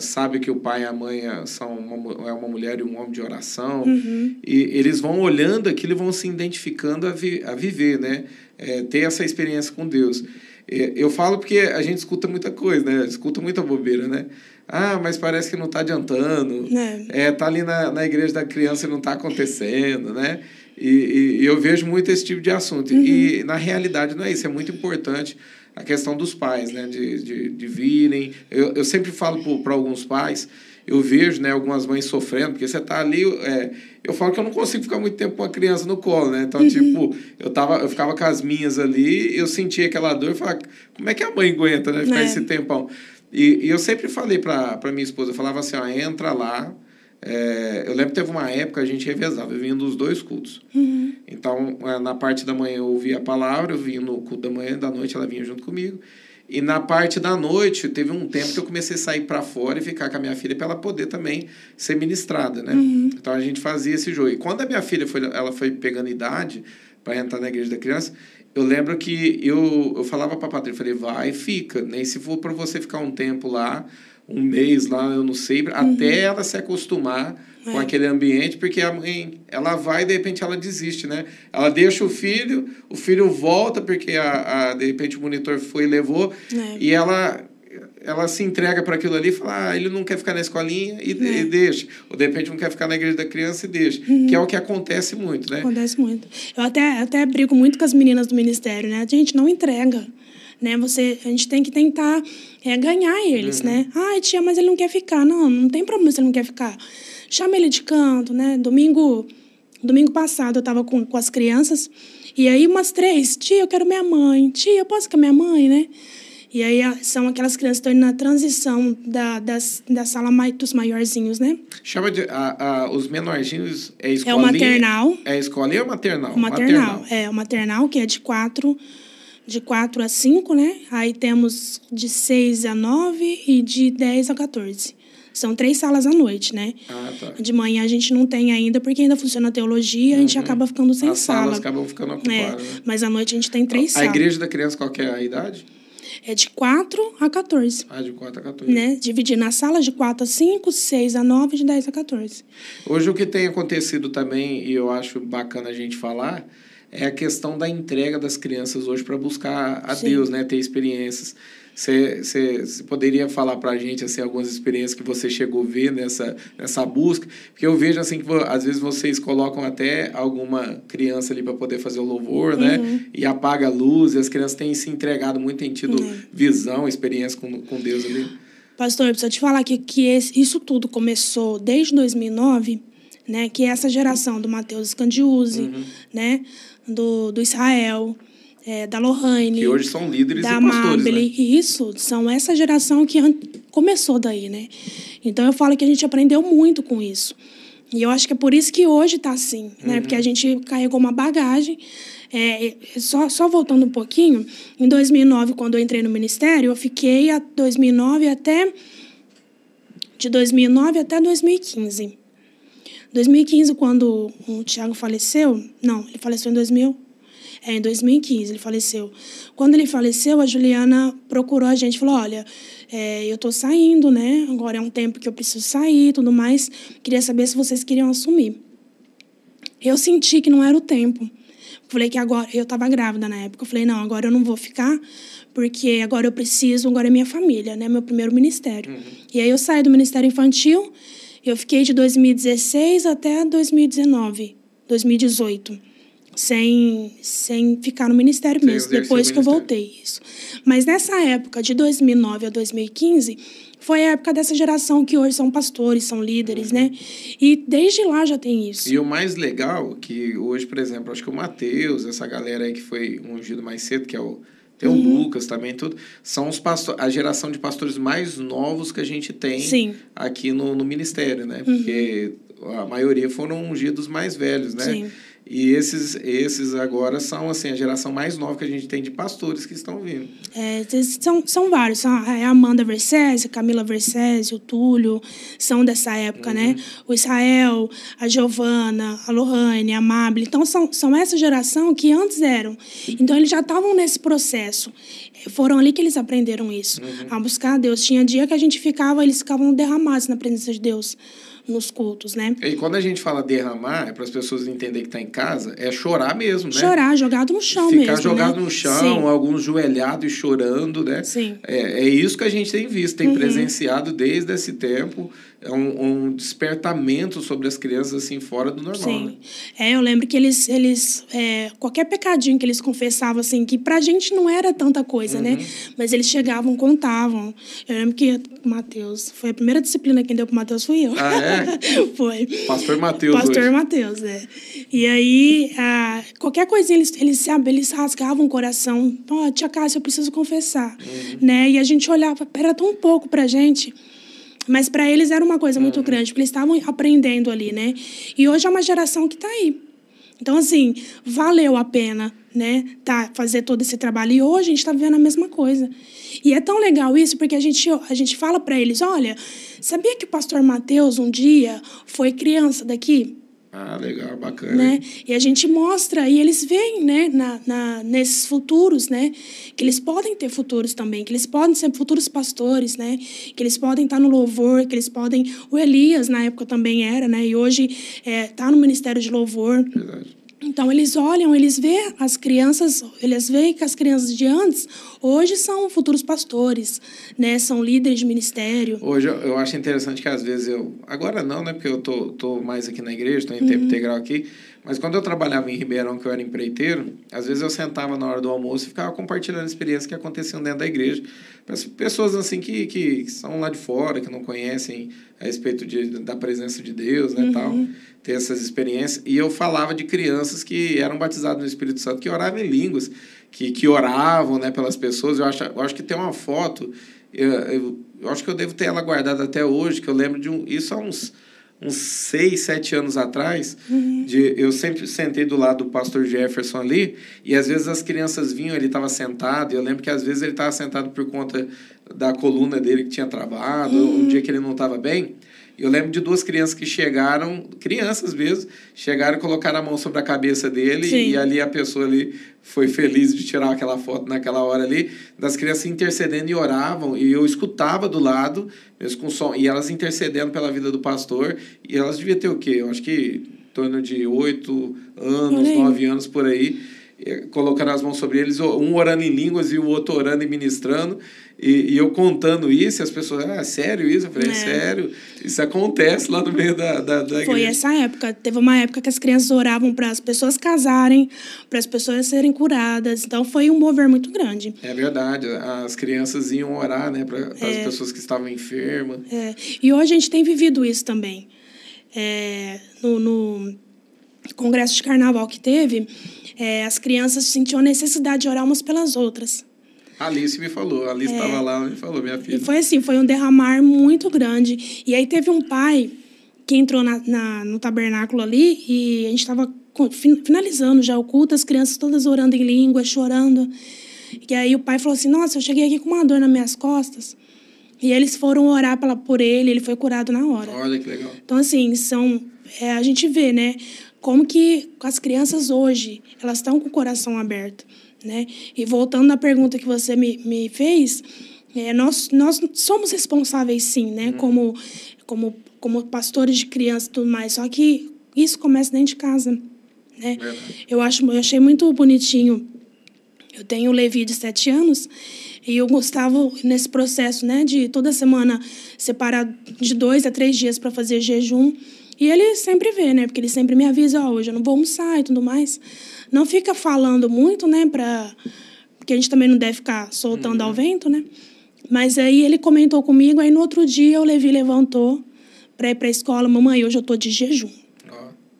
sabe que o pai e a mãe são uma, é uma mulher e um homem de oração, uhum. e eles vão olhando aquilo e vão se identificando a, vi, a viver, né? É, ter essa experiência com Deus. Eu falo porque a gente escuta muita coisa, né? Escuta muita bobeira, né? Ah, mas parece que não está adiantando. É. é, tá ali na, na igreja da criança e não está acontecendo, né? E, e, eu vejo muito esse tipo de assunto. Uhum. E, na realidade, não é isso. É muito importante a questão dos pais, né? De, de, de virem. Eu, eu sempre falo para alguns pais, eu vejo né, algumas mães sofrendo, porque você está ali. É, eu falo que eu não consigo ficar muito tempo com a criança no colo, né? Então, uhum. tipo, eu, tava, eu ficava com as minhas ali, eu sentia aquela dor e falava, como é que a mãe aguenta, né? Ficar é. esse tempão. E, e eu sempre falei para minha esposa, eu falava assim, ó, entra lá. É, eu lembro que teve uma época a gente revezava, eu vinha dos dois cultos. Uhum. Então, é, na parte da manhã eu ouvia a palavra, eu vinha no culto da manhã, da noite ela vinha junto comigo. E na parte da noite, teve um tempo que eu comecei a sair para fora e ficar com a minha filha para ela poder também ser ministrada, né? Uhum. Então a gente fazia esse jogo. E quando a minha filha foi, ela foi pegando idade para entrar na igreja da criança, eu lembro que eu, eu falava para a Patrícia, falei, vai, fica. Nem né? se for para você ficar um tempo lá, um mês lá, eu não sei, uhum. até ela se acostumar é. com aquele ambiente, porque a mãe, ela vai e de repente ela desiste, né? Ela deixa o filho, o filho volta porque a, a de repente o monitor foi e levou, é. e ela ela se entrega para aquilo ali e fala, ah, ele não quer ficar na escolinha e, é. e, deixa. Ou de repente não quer ficar na igreja da criança e deixa. Uhum. Que é o que acontece muito, né? Acontece muito. Eu até, até brigo muito com as meninas do ministério, né? A gente não entrega. Né? Você, a gente tem que tentar é, ganhar eles, uhum. né? Ah, tia, mas ele não quer ficar. Não, não tem problema se ele não quer ficar. Chama ele de canto, né? Domingo, domingo passado eu estava com, com as crianças e aí umas três, tia, eu quero minha mãe. Tia, eu posso com a minha mãe, né? E aí são aquelas crianças que estão indo na transição da, das, da sala mai, dos maiorzinhos, né? Chama de. A, a, os menorzinhos é escolinha? É o maternal. É escolinha ou maternal? O maternal, maternal. É, o maternal, que é de quatro, de quatro a cinco, né? Aí temos de seis a nove e de dez a 14. São três salas à noite, né? Ah, tá. De manhã a gente não tem ainda, porque ainda funciona a teologia, uhum. a gente uhum. acaba ficando sem As sala. As salas acabam ficando ocupadas. É, né? Mas à noite a gente tem três a salas. A igreja da criança, qual é a idade? É de 4 a 14. Ah, de 4 a 14. Né? Dividir na sala de 4 a 5, 6 a 9, de 10 a 14. Hoje o que tem acontecido também, e eu acho bacana a gente falar, é a questão da entrega das crianças hoje para buscar a Sim. Deus, né? Ter experiências. Você, poderia falar para a gente assim, algumas experiências que você chegou a ver nessa, nessa busca? Porque eu vejo assim que às vezes vocês colocam até alguma criança ali para poder fazer o louvor, né? uhum. né? E apaga a luz, e as crianças têm se entregado muito, têm tido uhum. visão, experiência com, com Deus ali. Pastor, eu preciso te falar que, que esse, isso tudo começou desde 2009, né? Que é essa geração do Mateus Scandiuzzi, uhum. né? Do, do Israel, é, da Lohane. Que hoje são líderes da e pastores, Mabel, né? Isso, são essa geração que começou daí, né? Então eu falo que a gente aprendeu muito com isso. E eu acho que é por isso que hoje está assim, né? Uhum. Porque a gente carregou uma bagagem. É, só, só voltando um pouquinho, em 2009, quando eu entrei no ministério, eu fiquei a 2009 até de 2009 até 2015. 2015, quando o Tiago faleceu, não, ele faleceu em 2000, é, em 2015 ele faleceu. Quando ele faleceu, a Juliana procurou a gente e falou: Olha, é, eu estou saindo, né? Agora é um tempo que eu preciso sair e tudo mais. Queria saber se vocês queriam assumir. Eu senti que não era o tempo. Falei que agora. Eu estava grávida na época. Eu falei: Não, agora eu não vou ficar, porque agora eu preciso, agora é minha família, né? Meu primeiro ministério. Uhum. E aí eu saí do Ministério Infantil. Eu fiquei de 2016 até 2019, 2018 sem, sem ficar no ministério mesmo, depois que eu voltei isso. Mas nessa época, de 2009 a 2015, foi a época dessa geração que hoje são pastores, são líderes, uhum. né? E desde lá já tem isso. E o mais legal que hoje, por exemplo, acho que o Mateus, essa galera aí que foi ungido mais cedo, que é o tem o uhum. Lucas também, tudo. São os pastor, a geração de pastores mais novos que a gente tem Sim. aqui no, no ministério, né? Uhum. Porque a maioria foram ungidos mais velhos, né? Sim. E esses, esses agora são assim, a geração mais nova que a gente tem de pastores que estão vindo. É, são, são vários. São a Amanda Versese, a Camila Versese, o Túlio, são dessa época, né? uhum. né? O Israel, a Giovana, a Lohane, a Mabel. Então, são, são essa geração que antes eram. Então, eles já estavam nesse processo. Foram ali que eles aprenderam isso, uhum. a buscar a Deus. Tinha dia que a gente ficava, eles ficavam derramados na presença de Deus nos cultos, né? E quando a gente fala derramar, é para as pessoas entenderem que está em casa, é chorar mesmo, né? Chorar, jogado no chão Ficar mesmo. Ficar jogado né? no chão, Sim. alguns joelhados e chorando, né? Sim. É, é isso que a gente tem visto, tem uhum. presenciado desde esse tempo é um, um, despertamento sobre as crianças assim fora do normal. Sim. Né? É, eu lembro que eles, eles é, qualquer pecadinho que eles confessavam assim, que pra gente não era tanta coisa, né? uhum. né? Mas eles chegavam, contavam. Eu lembro que Mateus, foi a primeira disciplina que deu pro Mateus fui eu. Ah, é? foi. Pastor Mateus. Pastor Mateus, é. E aí, ah, qualquer coisinha eles eles sabe, eles rasgavam o coração. Ó, oh, tia Cássia, eu preciso confessar, uhum. né? E a gente olhava, era tão pouco pra gente. Mas para eles era uma coisa muito uhum. grande, porque eles estavam aprendendo ali, né? E hoje é uma geração que está aí. Então, assim, valeu a pena, né? Tá, fazer todo esse trabalho. E hoje a gente está vivendo a mesma coisa. E é tão legal isso, porque a gente, a gente fala para eles: olha, sabia que o pastor Mateus um dia foi criança daqui? Ah, legal, bacana. Né? E a gente mostra, e eles veem né, na, na, nesses futuros, né? Que eles podem ter futuros também, que eles podem ser futuros pastores, né? Que eles podem estar no louvor, que eles podem. O Elias, na época, também era, né? E hoje está é, tá no Ministério de Louvor. Verdade. Então eles olham, eles veem as crianças, eles veem que as crianças de antes hoje são futuros pastores, né? São líderes de ministério. Hoje eu, eu acho interessante que às vezes eu agora não, né? Porque eu tô, tô mais aqui na igreja, estou em tempo uhum. integral aqui. Mas quando eu trabalhava em Ribeirão, que eu era empreiteiro, às vezes eu sentava na hora do almoço e ficava compartilhando experiências que aconteciam dentro da igreja. Pessoas assim que, que são lá de fora, que não conhecem a respeito de, da presença de Deus, né, uhum. tal, ter essas experiências. E eu falava de crianças que eram batizadas no Espírito Santo, que oravam em línguas, que, que oravam, né, pelas pessoas. Eu acho, eu acho que tem uma foto, eu, eu, eu acho que eu devo ter ela guardada até hoje, que eu lembro de um, isso há uns uns seis, sete anos atrás, uhum. de, eu sempre sentei do lado do pastor Jefferson ali, e às vezes as crianças vinham, ele estava sentado, e eu lembro que às vezes ele estava sentado por conta da coluna dele que tinha travado, uhum. um dia que ele não estava bem, eu lembro de duas crianças que chegaram, crianças mesmo, chegaram e colocaram a mão sobre a cabeça dele Sim. e ali a pessoa ali foi feliz de tirar aquela foto naquela hora ali, das crianças intercedendo e oravam e eu escutava do lado, mesmo com som, e elas intercedendo pela vida do pastor, e elas deviam ter o quê? Eu acho que em torno de oito anos, nove anos por aí colocando as mãos sobre eles, um orando em línguas e o outro orando e ministrando. E, e eu contando isso, as pessoas, ah, sério isso? Eu falei, é. sério, isso acontece lá no meio da, da, da Foi igreja. essa época. Teve uma época que as crianças oravam para as pessoas casarem, para as pessoas serem curadas. Então foi um mover muito grande. É verdade. As crianças iam orar, né, para é. as pessoas que estavam enfermas. É. E hoje a gente tem vivido isso também. É, no, no congresso de carnaval que teve, é, as crianças sentiam a necessidade de orar umas pelas outras. A Alice me falou, a Alice estava é, lá e falou, minha filha. E foi assim, foi um derramar muito grande. E aí teve um pai que entrou na, na no tabernáculo ali e a gente estava finalizando já o culto, as crianças todas orando em língua, chorando. E aí o pai falou assim, nossa, eu cheguei aqui com uma dor nas minhas costas. E eles foram orar pela, por ele, ele foi curado na hora. Olha que legal. Então, assim, são, é, a gente vê, né? como que as crianças hoje elas estão com o coração aberto, né? E voltando à pergunta que você me, me fez, é, nós, nós somos responsáveis sim, né? Uhum. Como, como, como pastores de crianças e tudo mais, só que isso começa dentro de casa, né? Eu, acho, eu achei muito bonitinho. Eu tenho o Levi de sete anos e o Gustavo nesse processo, né? De toda semana separar de dois a três dias para fazer jejum. E ele sempre vê, né? Porque ele sempre me avisa, ó, oh, hoje eu não vou almoçar e tudo mais. Não fica falando muito, né? Pra... Porque a gente também não deve ficar soltando uhum. ao vento, né? Mas aí ele comentou comigo, aí no outro dia o Levi levantou para ir para a escola. Mamãe, hoje eu tô de jejum.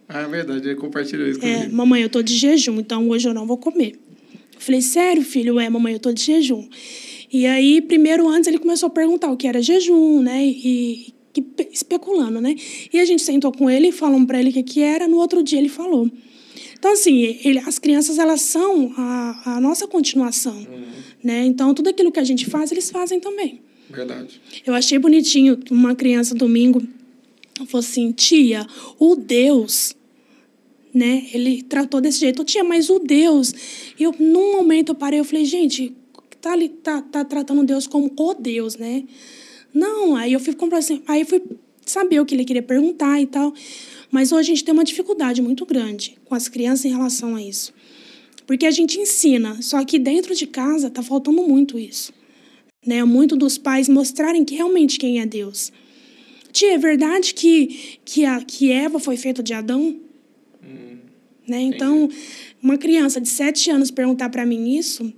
Ah, é verdade, ele compartilhou isso é, comigo. É, mamãe, eu tô de jejum, então hoje eu não vou comer. Eu falei, sério, filho? É, mamãe, eu tô de jejum. E aí, primeiro, antes, ele começou a perguntar o que era jejum, né? E especulando, né? E a gente sentou com ele e falamos para ele o que, que era, no outro dia ele falou. Então, assim, ele, as crianças, elas são a, a nossa continuação, uhum. né? Então, tudo aquilo que a gente faz, eles fazem também. Verdade. Eu achei bonitinho uma criança domingo falou assim, tia, o Deus, né? Ele tratou desse jeito, tia, mas o Deus. E eu, num momento, eu parei, eu falei, gente, tá, tá, tá tratando Deus como o Deus, né? Não, aí eu fui comprar assim, aí fui saber o que ele queria perguntar e tal. Mas hoje a gente tem uma dificuldade muito grande com as crianças em relação a isso. Porque a gente ensina, só que dentro de casa está faltando muito isso. Né? Muito dos pais mostrarem que realmente quem é Deus. Tia, é verdade que, que, a, que Eva foi feita de Adão? Hum, né? Então, uma criança de sete anos perguntar para mim isso,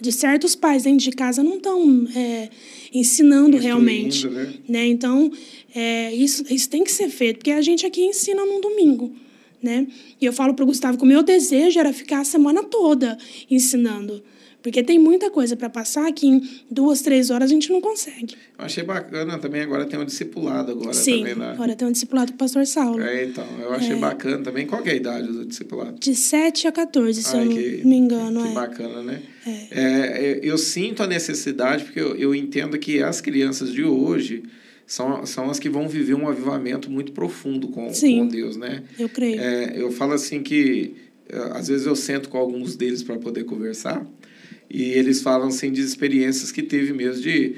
de certos pais dentro de casa não estão é, ensinando realmente. Né? né? Então, é, isso, isso tem que ser feito, porque a gente aqui ensina num domingo. Né? E eu falo para o Gustavo que o meu desejo era ficar a semana toda ensinando. Porque tem muita coisa para passar que em duas, três horas a gente não consegue. Eu achei bacana também, agora tem um discipulado agora Sim, também. Né? agora tem um discipulado do pastor Saulo. É, então, eu achei é. bacana também. Qual é a idade do discipulado? De 7 a 14, se Ai, eu que, não me engano. Que é. bacana, né? É. é. eu sinto a necessidade, porque eu, eu entendo que as crianças de hoje são, são as que vão viver um avivamento muito profundo com, com Deus, né? Eu creio. É, eu falo assim que é, às vezes eu sento com alguns deles para poder conversar e eles falam assim de experiências que teve mesmo de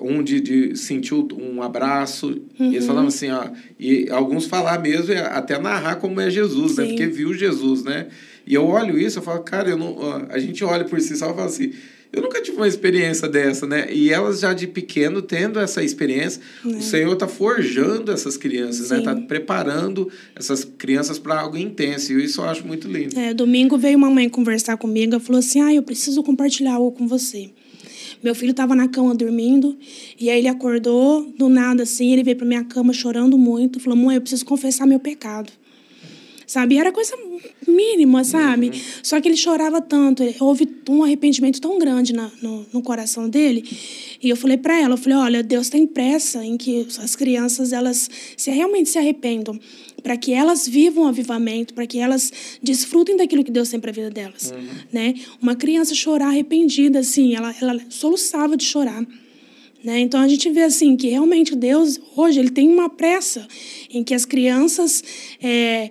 um de, de sentiu um abraço. Uhum. eles falavam assim ó, e alguns falar mesmo até narrar como é Jesus né? Porque viu Jesus né? E eu olho isso eu falo cara eu não a gente olha por si só e fala assim eu nunca tive uma experiência dessa, né? E elas já de pequeno tendo essa experiência, é. o Senhor está forjando essas crianças, né? Sim. né? Está preparando essas crianças para algo intenso. E isso eu acho muito lindo. É, domingo veio uma mãe conversar comigo e falou assim: ah, eu preciso compartilhar algo com você. Meu filho estava na cama dormindo, e aí ele acordou do nada assim, ele veio para minha cama chorando muito, falou: "Mãe, eu preciso confessar meu pecado" sabe? era coisa mínima, sabe? Uhum. Só que ele chorava tanto, houve um arrependimento tão grande na, no, no coração dele. E eu falei para ela, eu falei, olha, Deus tem pressa em que as crianças elas se realmente se arrependam, para que elas vivam o avivamento, para que elas desfrutem daquilo que Deus tem para a vida delas, uhum. né? Uma criança chorar arrependida assim, ela ela soluçava de chorar. Né? Então a gente vê assim que realmente Deus hoje ele tem uma pressa em que as crianças é,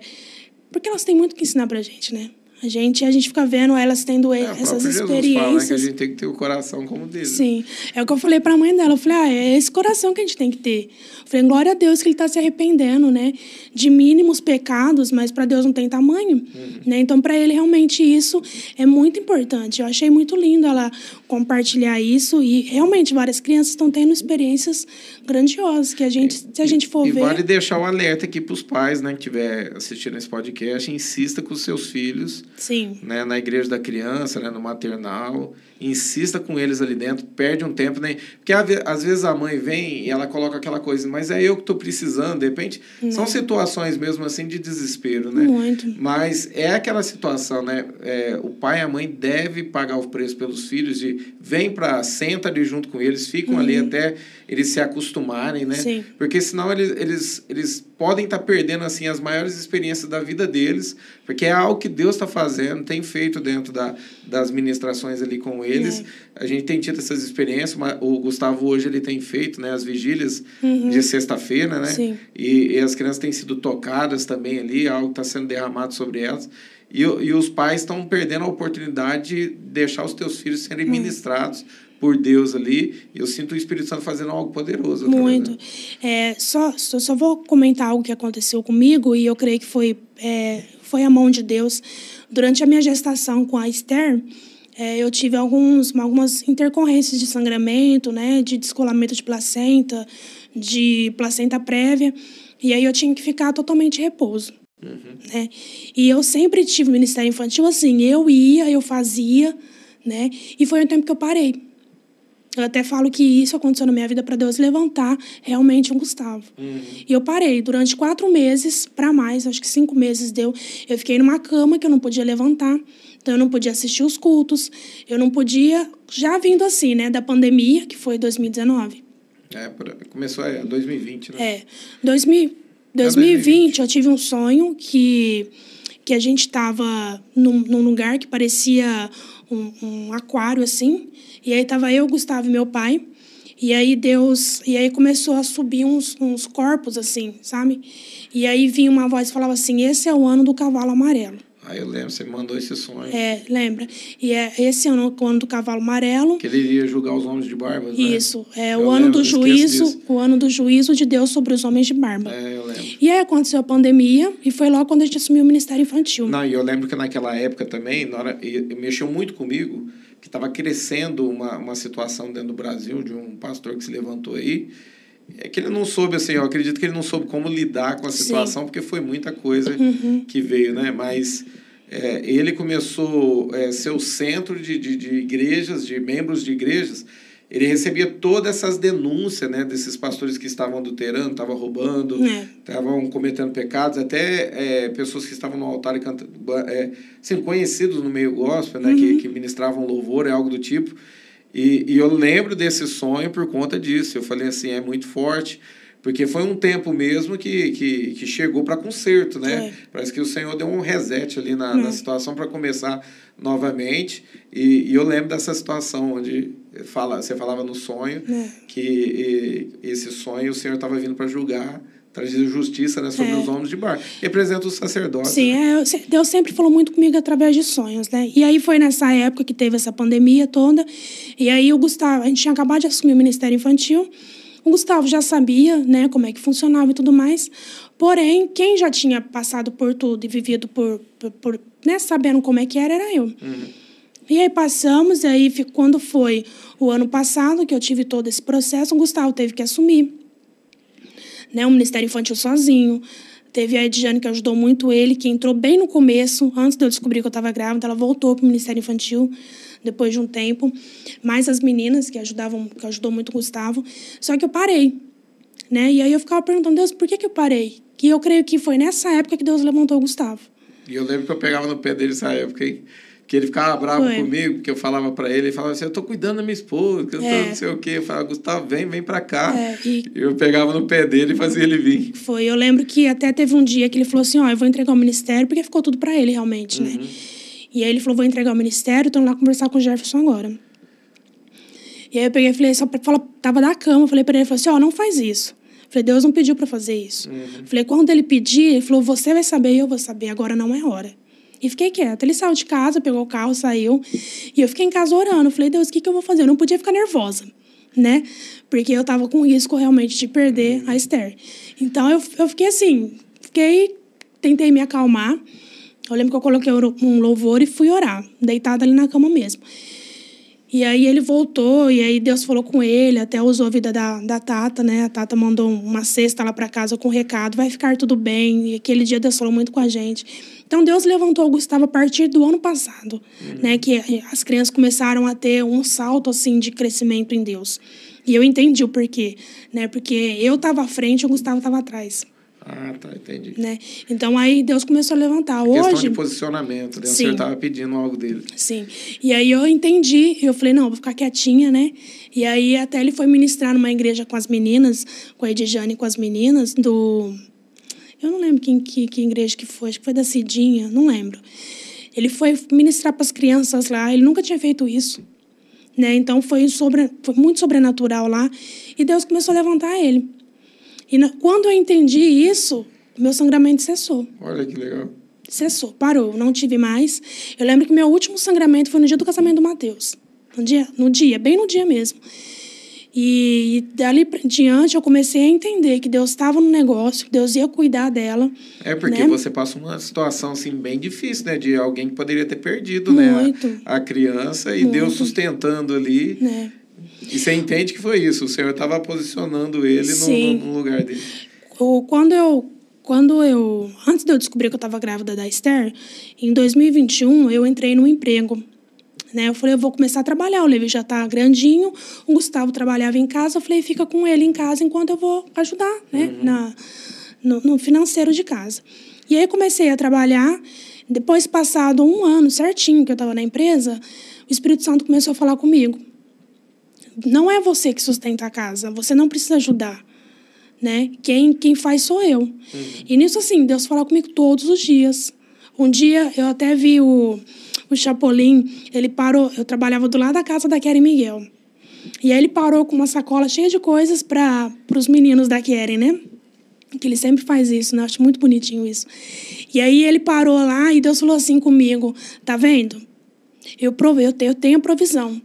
porque elas têm muito que ensinar pra gente, né? A gente, a gente fica vendo elas tendo é, essas experiências. Fala, né, que a gente tem que ter o coração como dele. Sim. É o que eu falei para a mãe dela. Eu falei, ah, é esse coração que a gente tem que ter. Eu falei, glória a Deus que ele está se arrependendo, né? De mínimos pecados, mas para Deus não tem tamanho. Uhum. Né? Então, para ele, realmente, isso é muito importante. Eu achei muito lindo ela compartilhar isso. E, realmente, várias crianças estão tendo experiências grandiosas que a gente, se a gente for e ver... E vale deixar o um alerta aqui para os pais, né? Que estiver assistindo esse podcast, insista com os seus filhos Sim. Né, na igreja da criança, né, no maternal insista com eles ali dentro, perde um tempo, né? Porque às vezes a mãe vem e ela coloca aquela coisa, mas é eu que estou precisando, de repente. Não. São situações mesmo assim de desespero, né? Muito. Mas é aquela situação, né? É, o pai e a mãe devem pagar o preço pelos filhos de vem para senta ali junto com eles, ficam uhum. ali até eles se acostumarem, né? Sim. Porque senão eles, eles, eles podem estar tá perdendo assim as maiores experiências da vida deles, porque é algo que Deus está fazendo, tem feito dentro da, das ministrações ali com eles. É. A gente tem tido essas experiências, mas o Gustavo hoje ele tem feito né, as vigílias uhum. de sexta-feira, né? Sim. E, e as crianças têm sido tocadas também ali, algo está sendo derramado sobre elas. E, e os pais estão perdendo a oportunidade de deixar os teus filhos serem uhum. ministrados por Deus ali. Eu sinto o Espírito Santo fazendo algo poderoso. Muito. É, só, só, só vou comentar algo que aconteceu comigo e eu creio que foi, é, foi a mão de Deus. Durante a minha gestação com a Esther, é, eu tive alguns, algumas intercorrências de sangramento, né, de descolamento de placenta, de placenta prévia, e aí eu tinha que ficar totalmente em repouso. Uhum. Né? E eu sempre tive ministério infantil assim, eu ia, eu fazia, né? E foi um tempo que eu parei. Eu até falo que isso aconteceu na minha vida para Deus levantar realmente um Gustavo. Uhum. E eu parei durante quatro meses para mais, acho que cinco meses deu. Eu fiquei numa cama que eu não podia levantar, então eu não podia assistir os cultos, eu não podia, já vindo assim, né, da pandemia, que foi 2019. É, começou em é, 2020, né? É, 2000, 2020 é eu tive um sonho que que a gente estava num, num lugar que parecia um, um aquário assim. E aí tava eu, Gustavo e meu pai. E aí Deus, e aí começou a subir uns, uns corpos assim, sabe? E aí vinha uma voz e falava assim: "Esse é o ano do cavalo amarelo". Ah, eu lembro, você mandou esse sonho. É, lembra. E é esse ano, o ano do cavalo amarelo. Que ele iria julgar os homens de barba, né? Isso, é eu o ano lembro, do juízo, o ano do juízo de Deus sobre os homens de barba. É, eu lembro. E aí aconteceu a pandemia e foi logo quando a gente assumiu o Ministério Infantil. Não, e eu lembro que naquela época também, na hora, mexeu muito comigo, estava crescendo uma, uma situação dentro do Brasil de um pastor que se levantou aí, é que ele não soube, assim, eu acredito que ele não soube como lidar com a situação, Sim. porque foi muita coisa uhum. que veio, né? Mas é, ele começou a é, ser o centro de, de, de igrejas, de membros de igrejas, ele recebia todas essas denúncias né, desses pastores que estavam adulterando, estavam roubando, estavam é. cometendo pecados, até é, pessoas que estavam no altar e cantando, é, assim, conhecidos no meio gospel, né, uhum. que, que ministravam louvor, é algo do tipo. E, e eu lembro desse sonho por conta disso. Eu falei assim, é muito forte, porque foi um tempo mesmo que, que, que chegou para conserto, né? É. Parece que o Senhor deu um reset ali na, na situação para começar novamente. E, e eu lembro dessa situação onde Fala, você falava no sonho é. que esse sonho o Senhor estava vindo para julgar trazer justiça né, sobre é. os homens de bar. Representa o sacerdote. Sim, né? é, Deus sempre falou muito comigo através de sonhos, né? E aí foi nessa época que teve essa pandemia toda. E aí o Gustavo, a gente tinha acabado de assumir o Ministério Infantil. O Gustavo já sabia, né, como é que funcionava e tudo mais. Porém, quem já tinha passado por tudo e vivido por, por, por né, sabendo como é que era, era eu. Uhum. E aí passamos, e aí quando foi o ano passado que eu tive todo esse processo, o Gustavo teve que assumir né, o Ministério Infantil sozinho. Teve a Edjane que ajudou muito ele, que entrou bem no começo, antes de eu descobrir que eu estava grávida, ela voltou para o Ministério Infantil depois de um tempo. Mais as meninas que ajudavam, que ajudou muito o Gustavo. Só que eu parei, né? E aí eu ficava perguntando, Deus, por que, que eu parei? Que eu creio que foi nessa época que Deus levantou o Gustavo. E eu lembro que eu pegava no pé dele nessa época, hein? Que ele ficava bravo Foi. comigo, porque eu falava para ele, ele falava assim, eu tô cuidando da minha esposa, que eu tô é. não sei o quê. Eu falava, Gustavo, vem, vem para cá. É, e... Eu pegava no pé dele e fazia ele vir. Foi, eu lembro que até teve um dia que ele falou assim, ó, eu vou entregar o ministério, porque ficou tudo para ele realmente, né? uhum. né? E aí ele falou, vou entregar o ministério, tô lá conversar com o Jefferson agora. E aí eu peguei e falei, só pra falar, tava da cama, falei para ele, falei assim, ó, não faz isso. Falei, Deus não pediu para fazer isso. Uhum. Falei, quando ele pedir, ele falou, você vai saber e eu vou saber, agora não é hora. E fiquei quieta. Ele saiu de casa, pegou o carro, saiu. E eu fiquei em casa orando. Falei, Deus, o que, que eu vou fazer? Eu não podia ficar nervosa, né? Porque eu tava com risco realmente de perder a Esther. Então eu, eu fiquei assim, fiquei, tentei me acalmar. Eu lembro que eu coloquei um louvor e fui orar, deitada ali na cama mesmo. E aí ele voltou, e aí Deus falou com ele, até usou a vida da, da Tata, né? A Tata mandou uma cesta lá para casa com um recado, vai ficar tudo bem. E aquele dia Deus falou muito com a gente. Então Deus levantou o Gustavo a partir do ano passado, uhum. né? Que as crianças começaram a ter um salto assim de crescimento em Deus. E eu entendi o porquê, né? Porque eu estava à frente e o Gustavo estava atrás. Ah, tá, entendi. Né? Então aí Deus começou a levantar. Hoje, questão de posicionamento, né? Sim. O senhor estava pedindo algo dele. Sim. E aí eu entendi, eu falei, não, vou ficar quietinha, né? E aí até ele foi ministrar numa igreja com as meninas, com a Edjane com as meninas, do. Eu não lembro quem, que, que igreja que foi, acho que foi da Cidinha, não lembro. Ele foi ministrar para as crianças lá, ele nunca tinha feito isso. Né? Então foi, sobre, foi muito sobrenatural lá. E Deus começou a levantar ele. E na, quando eu entendi isso, meu sangramento cessou. Olha que legal. Cessou, parou, não tive mais. Eu lembro que meu último sangramento foi no dia do casamento do Mateus. No dia, no dia, bem no dia mesmo. E dali diante eu comecei a entender que Deus estava no negócio, que Deus ia cuidar dela. É porque né? você passa uma situação assim bem difícil, né, de alguém que poderia ter perdido, Muito. né, a, a criança e Muito. Deus sustentando ali. Né? E você entende que foi isso? O Senhor estava posicionando ele no, no, lugar dele. O, quando eu quando eu antes de eu descobrir que eu estava grávida da Esther, em 2021 eu entrei no emprego. Né? Eu falei, eu vou começar a trabalhar. O Levi já está grandinho, o Gustavo trabalhava em casa. Eu falei, fica com ele em casa enquanto eu vou ajudar né? Uhum. Na, no, no financeiro de casa. E aí comecei a trabalhar. Depois, passado um ano certinho que eu estava na empresa, o Espírito Santo começou a falar comigo não é você que sustenta a casa, você não precisa ajudar, né? Quem, quem faz sou eu. Uhum. E nisso, assim, Deus fala comigo todos os dias. Um dia eu até vi o, o Chapolin, ele parou, eu trabalhava do lado da casa da Keren Miguel. E aí ele parou com uma sacola cheia de coisas para os meninos da Keren, né? Que ele sempre faz isso, né? Acho muito bonitinho isso. E aí ele parou lá e Deus falou assim comigo: tá vendo? Eu provei, eu tenho, eu tenho a provisão.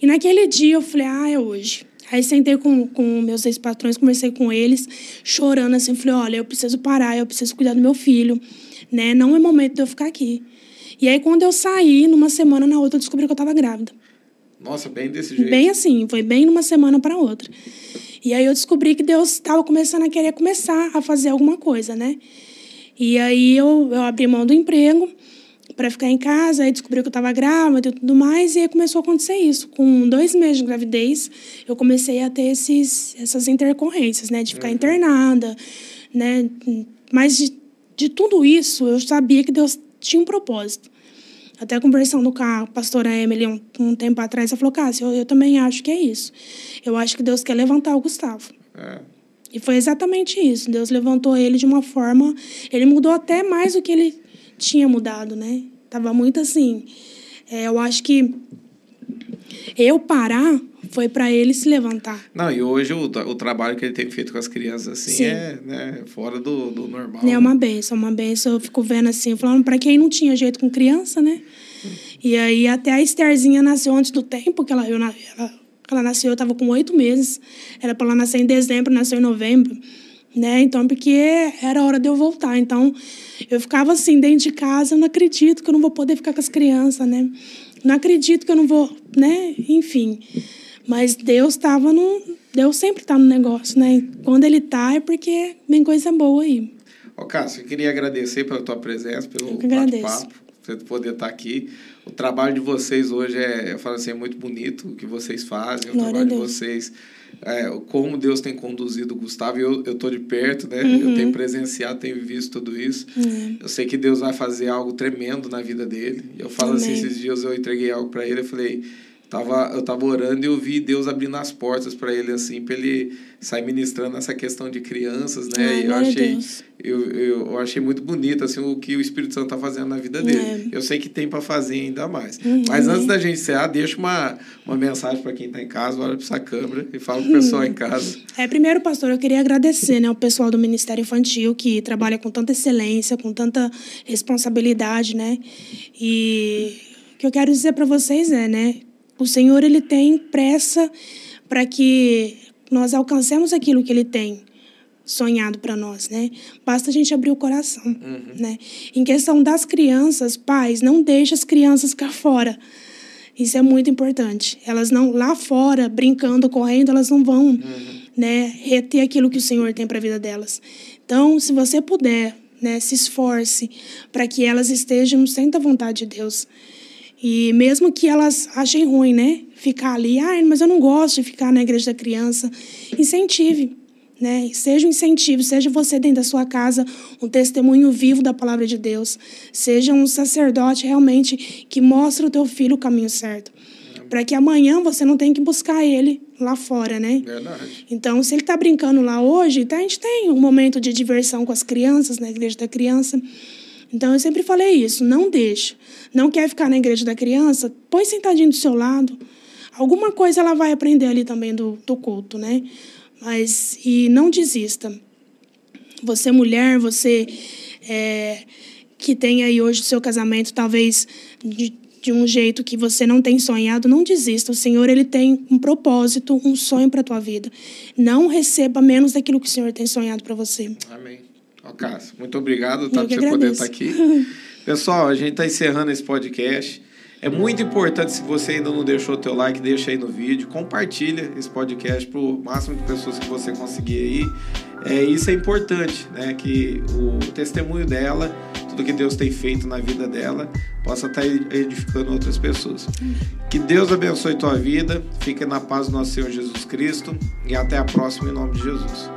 E naquele dia eu falei, ah, é hoje. Aí sentei com, com meus ex-patrões, conversei com eles, chorando assim, falei, olha, eu preciso parar, eu preciso cuidar do meu filho, né? Não é momento de eu ficar aqui. E aí quando eu saí, numa semana na outra, eu descobri que eu estava grávida. Nossa, bem desse jeito. Bem assim, foi bem numa semana para outra. E aí eu descobri que Deus estava começando a querer começar a fazer alguma coisa, né? E aí eu, eu abri mão do emprego, para ficar em casa, aí descobriu que eu estava grávida e tudo mais, e aí começou a acontecer isso. Com dois meses de gravidez, eu comecei a ter esses, essas intercorrências, né? De ficar uhum. internada, né? Mas de, de tudo isso, eu sabia que Deus tinha um propósito. Até conversando com a pastora Emily um, um tempo atrás, ela falou, Cássio, eu, eu, também acho que é isso. Eu acho que Deus quer levantar o Gustavo. É. E foi exatamente isso. Deus levantou ele de uma forma... Ele mudou até mais do que ele tinha mudado, né? Tava muito assim. É, eu acho que Eu parar foi para ele se levantar. Não, e hoje o, o trabalho que ele tem feito com as crianças assim Sim. é né, fora do, do normal. É uma benção, uma benção. Eu fico vendo assim, falando para quem não tinha jeito com criança, né? E aí até a Estherzinha nasceu antes do tempo que ela, eu, ela, ela nasceu, eu estava com oito meses. Era para ela nascer em dezembro, nasceu em novembro. Né? Então, porque era hora de eu voltar. Então, eu ficava assim, dentro de casa, eu não acredito que eu não vou poder ficar com as crianças, né? Não acredito que eu não vou, né? Enfim. Mas Deus estava no. Deus sempre está no negócio, né? Quando ele está é porque vem coisa boa aí. Ô, Cássio, eu queria agradecer pela tua presença, pelo bate-papo, você poder estar tá aqui. O trabalho de vocês hoje é, eu falo assim, é muito bonito o que vocês fazem, Glória o trabalho de vocês é, como Deus tem conduzido o Gustavo. Eu estou de perto, né? Uhum. Eu tenho presenciado, tenho visto tudo isso. Uhum. Eu sei que Deus vai fazer algo tremendo na vida dele. Eu falo assim, Amém. assim, esses dias eu entreguei algo para ele, eu falei tava, eu tava orando e eu vi Deus abrindo as portas para ele, assim, para ele sair ministrando essa questão de crianças, né? Ai, e eu achei, eu, eu, eu, achei muito bonito, assim, o que o Espírito Santo tá fazendo na vida dele. É. Eu sei que tem para fazer ainda mais. Uhum. Mas antes da gente encerrar, deixa uma, uma mensagem para quem tá em casa, olha para essa câmera e fala pro pessoal em casa. É, primeiro, pastor, eu queria agradecer, né, o pessoal do Ministério Infantil que trabalha com tanta excelência, com tanta responsabilidade, né? E o que eu quero dizer para vocês é, né, o Senhor ele tem pressa para que nós alcancemos aquilo que ele tem sonhado para nós, né? Basta a gente abrir o coração, uhum. né? Em questão das crianças, pais, não deixe as crianças ficar fora. Isso é muito importante. Elas não lá fora brincando, correndo, elas não vão, uhum. né, reter aquilo que o Senhor tem para a vida delas. Então, se você puder, né, se esforce para que elas estejam sem a vontade de Deus. E mesmo que elas achem ruim, né? Ficar ali, ah, mas eu não gosto de ficar na igreja da criança. Incentive, né? Seja um incentivo, seja você dentro da sua casa um testemunho vivo da palavra de Deus. Seja um sacerdote realmente que mostre o teu filho o caminho certo. Para que amanhã você não tenha que buscar ele lá fora, né? Verdade. Então, se ele está brincando lá hoje, então a gente tem um momento de diversão com as crianças, na igreja da criança. Então, eu sempre falei isso, não deixa. Não quer ficar na igreja da criança? Põe sentadinho do seu lado. Alguma coisa ela vai aprender ali também do, do culto, né? Mas, e não desista. Você mulher, você é, que tem aí hoje o seu casamento, talvez de, de um jeito que você não tem sonhado, não desista. O Senhor ele tem um propósito, um sonho para a tua vida. Não receba menos daquilo que o Senhor tem sonhado para você. Amém. Ó, Cássio, muito obrigado tá, por você poder estar aqui. Pessoal, a gente está encerrando esse podcast. É muito importante, se você ainda não deixou o teu like, deixa aí no vídeo, compartilha esse podcast para o máximo de pessoas que você conseguir aí. É, isso é importante, né? Que o testemunho dela, tudo que Deus tem feito na vida dela, possa estar tá edificando outras pessoas. Que Deus abençoe tua vida, fique na paz do nosso Senhor Jesus Cristo e até a próxima em nome de Jesus.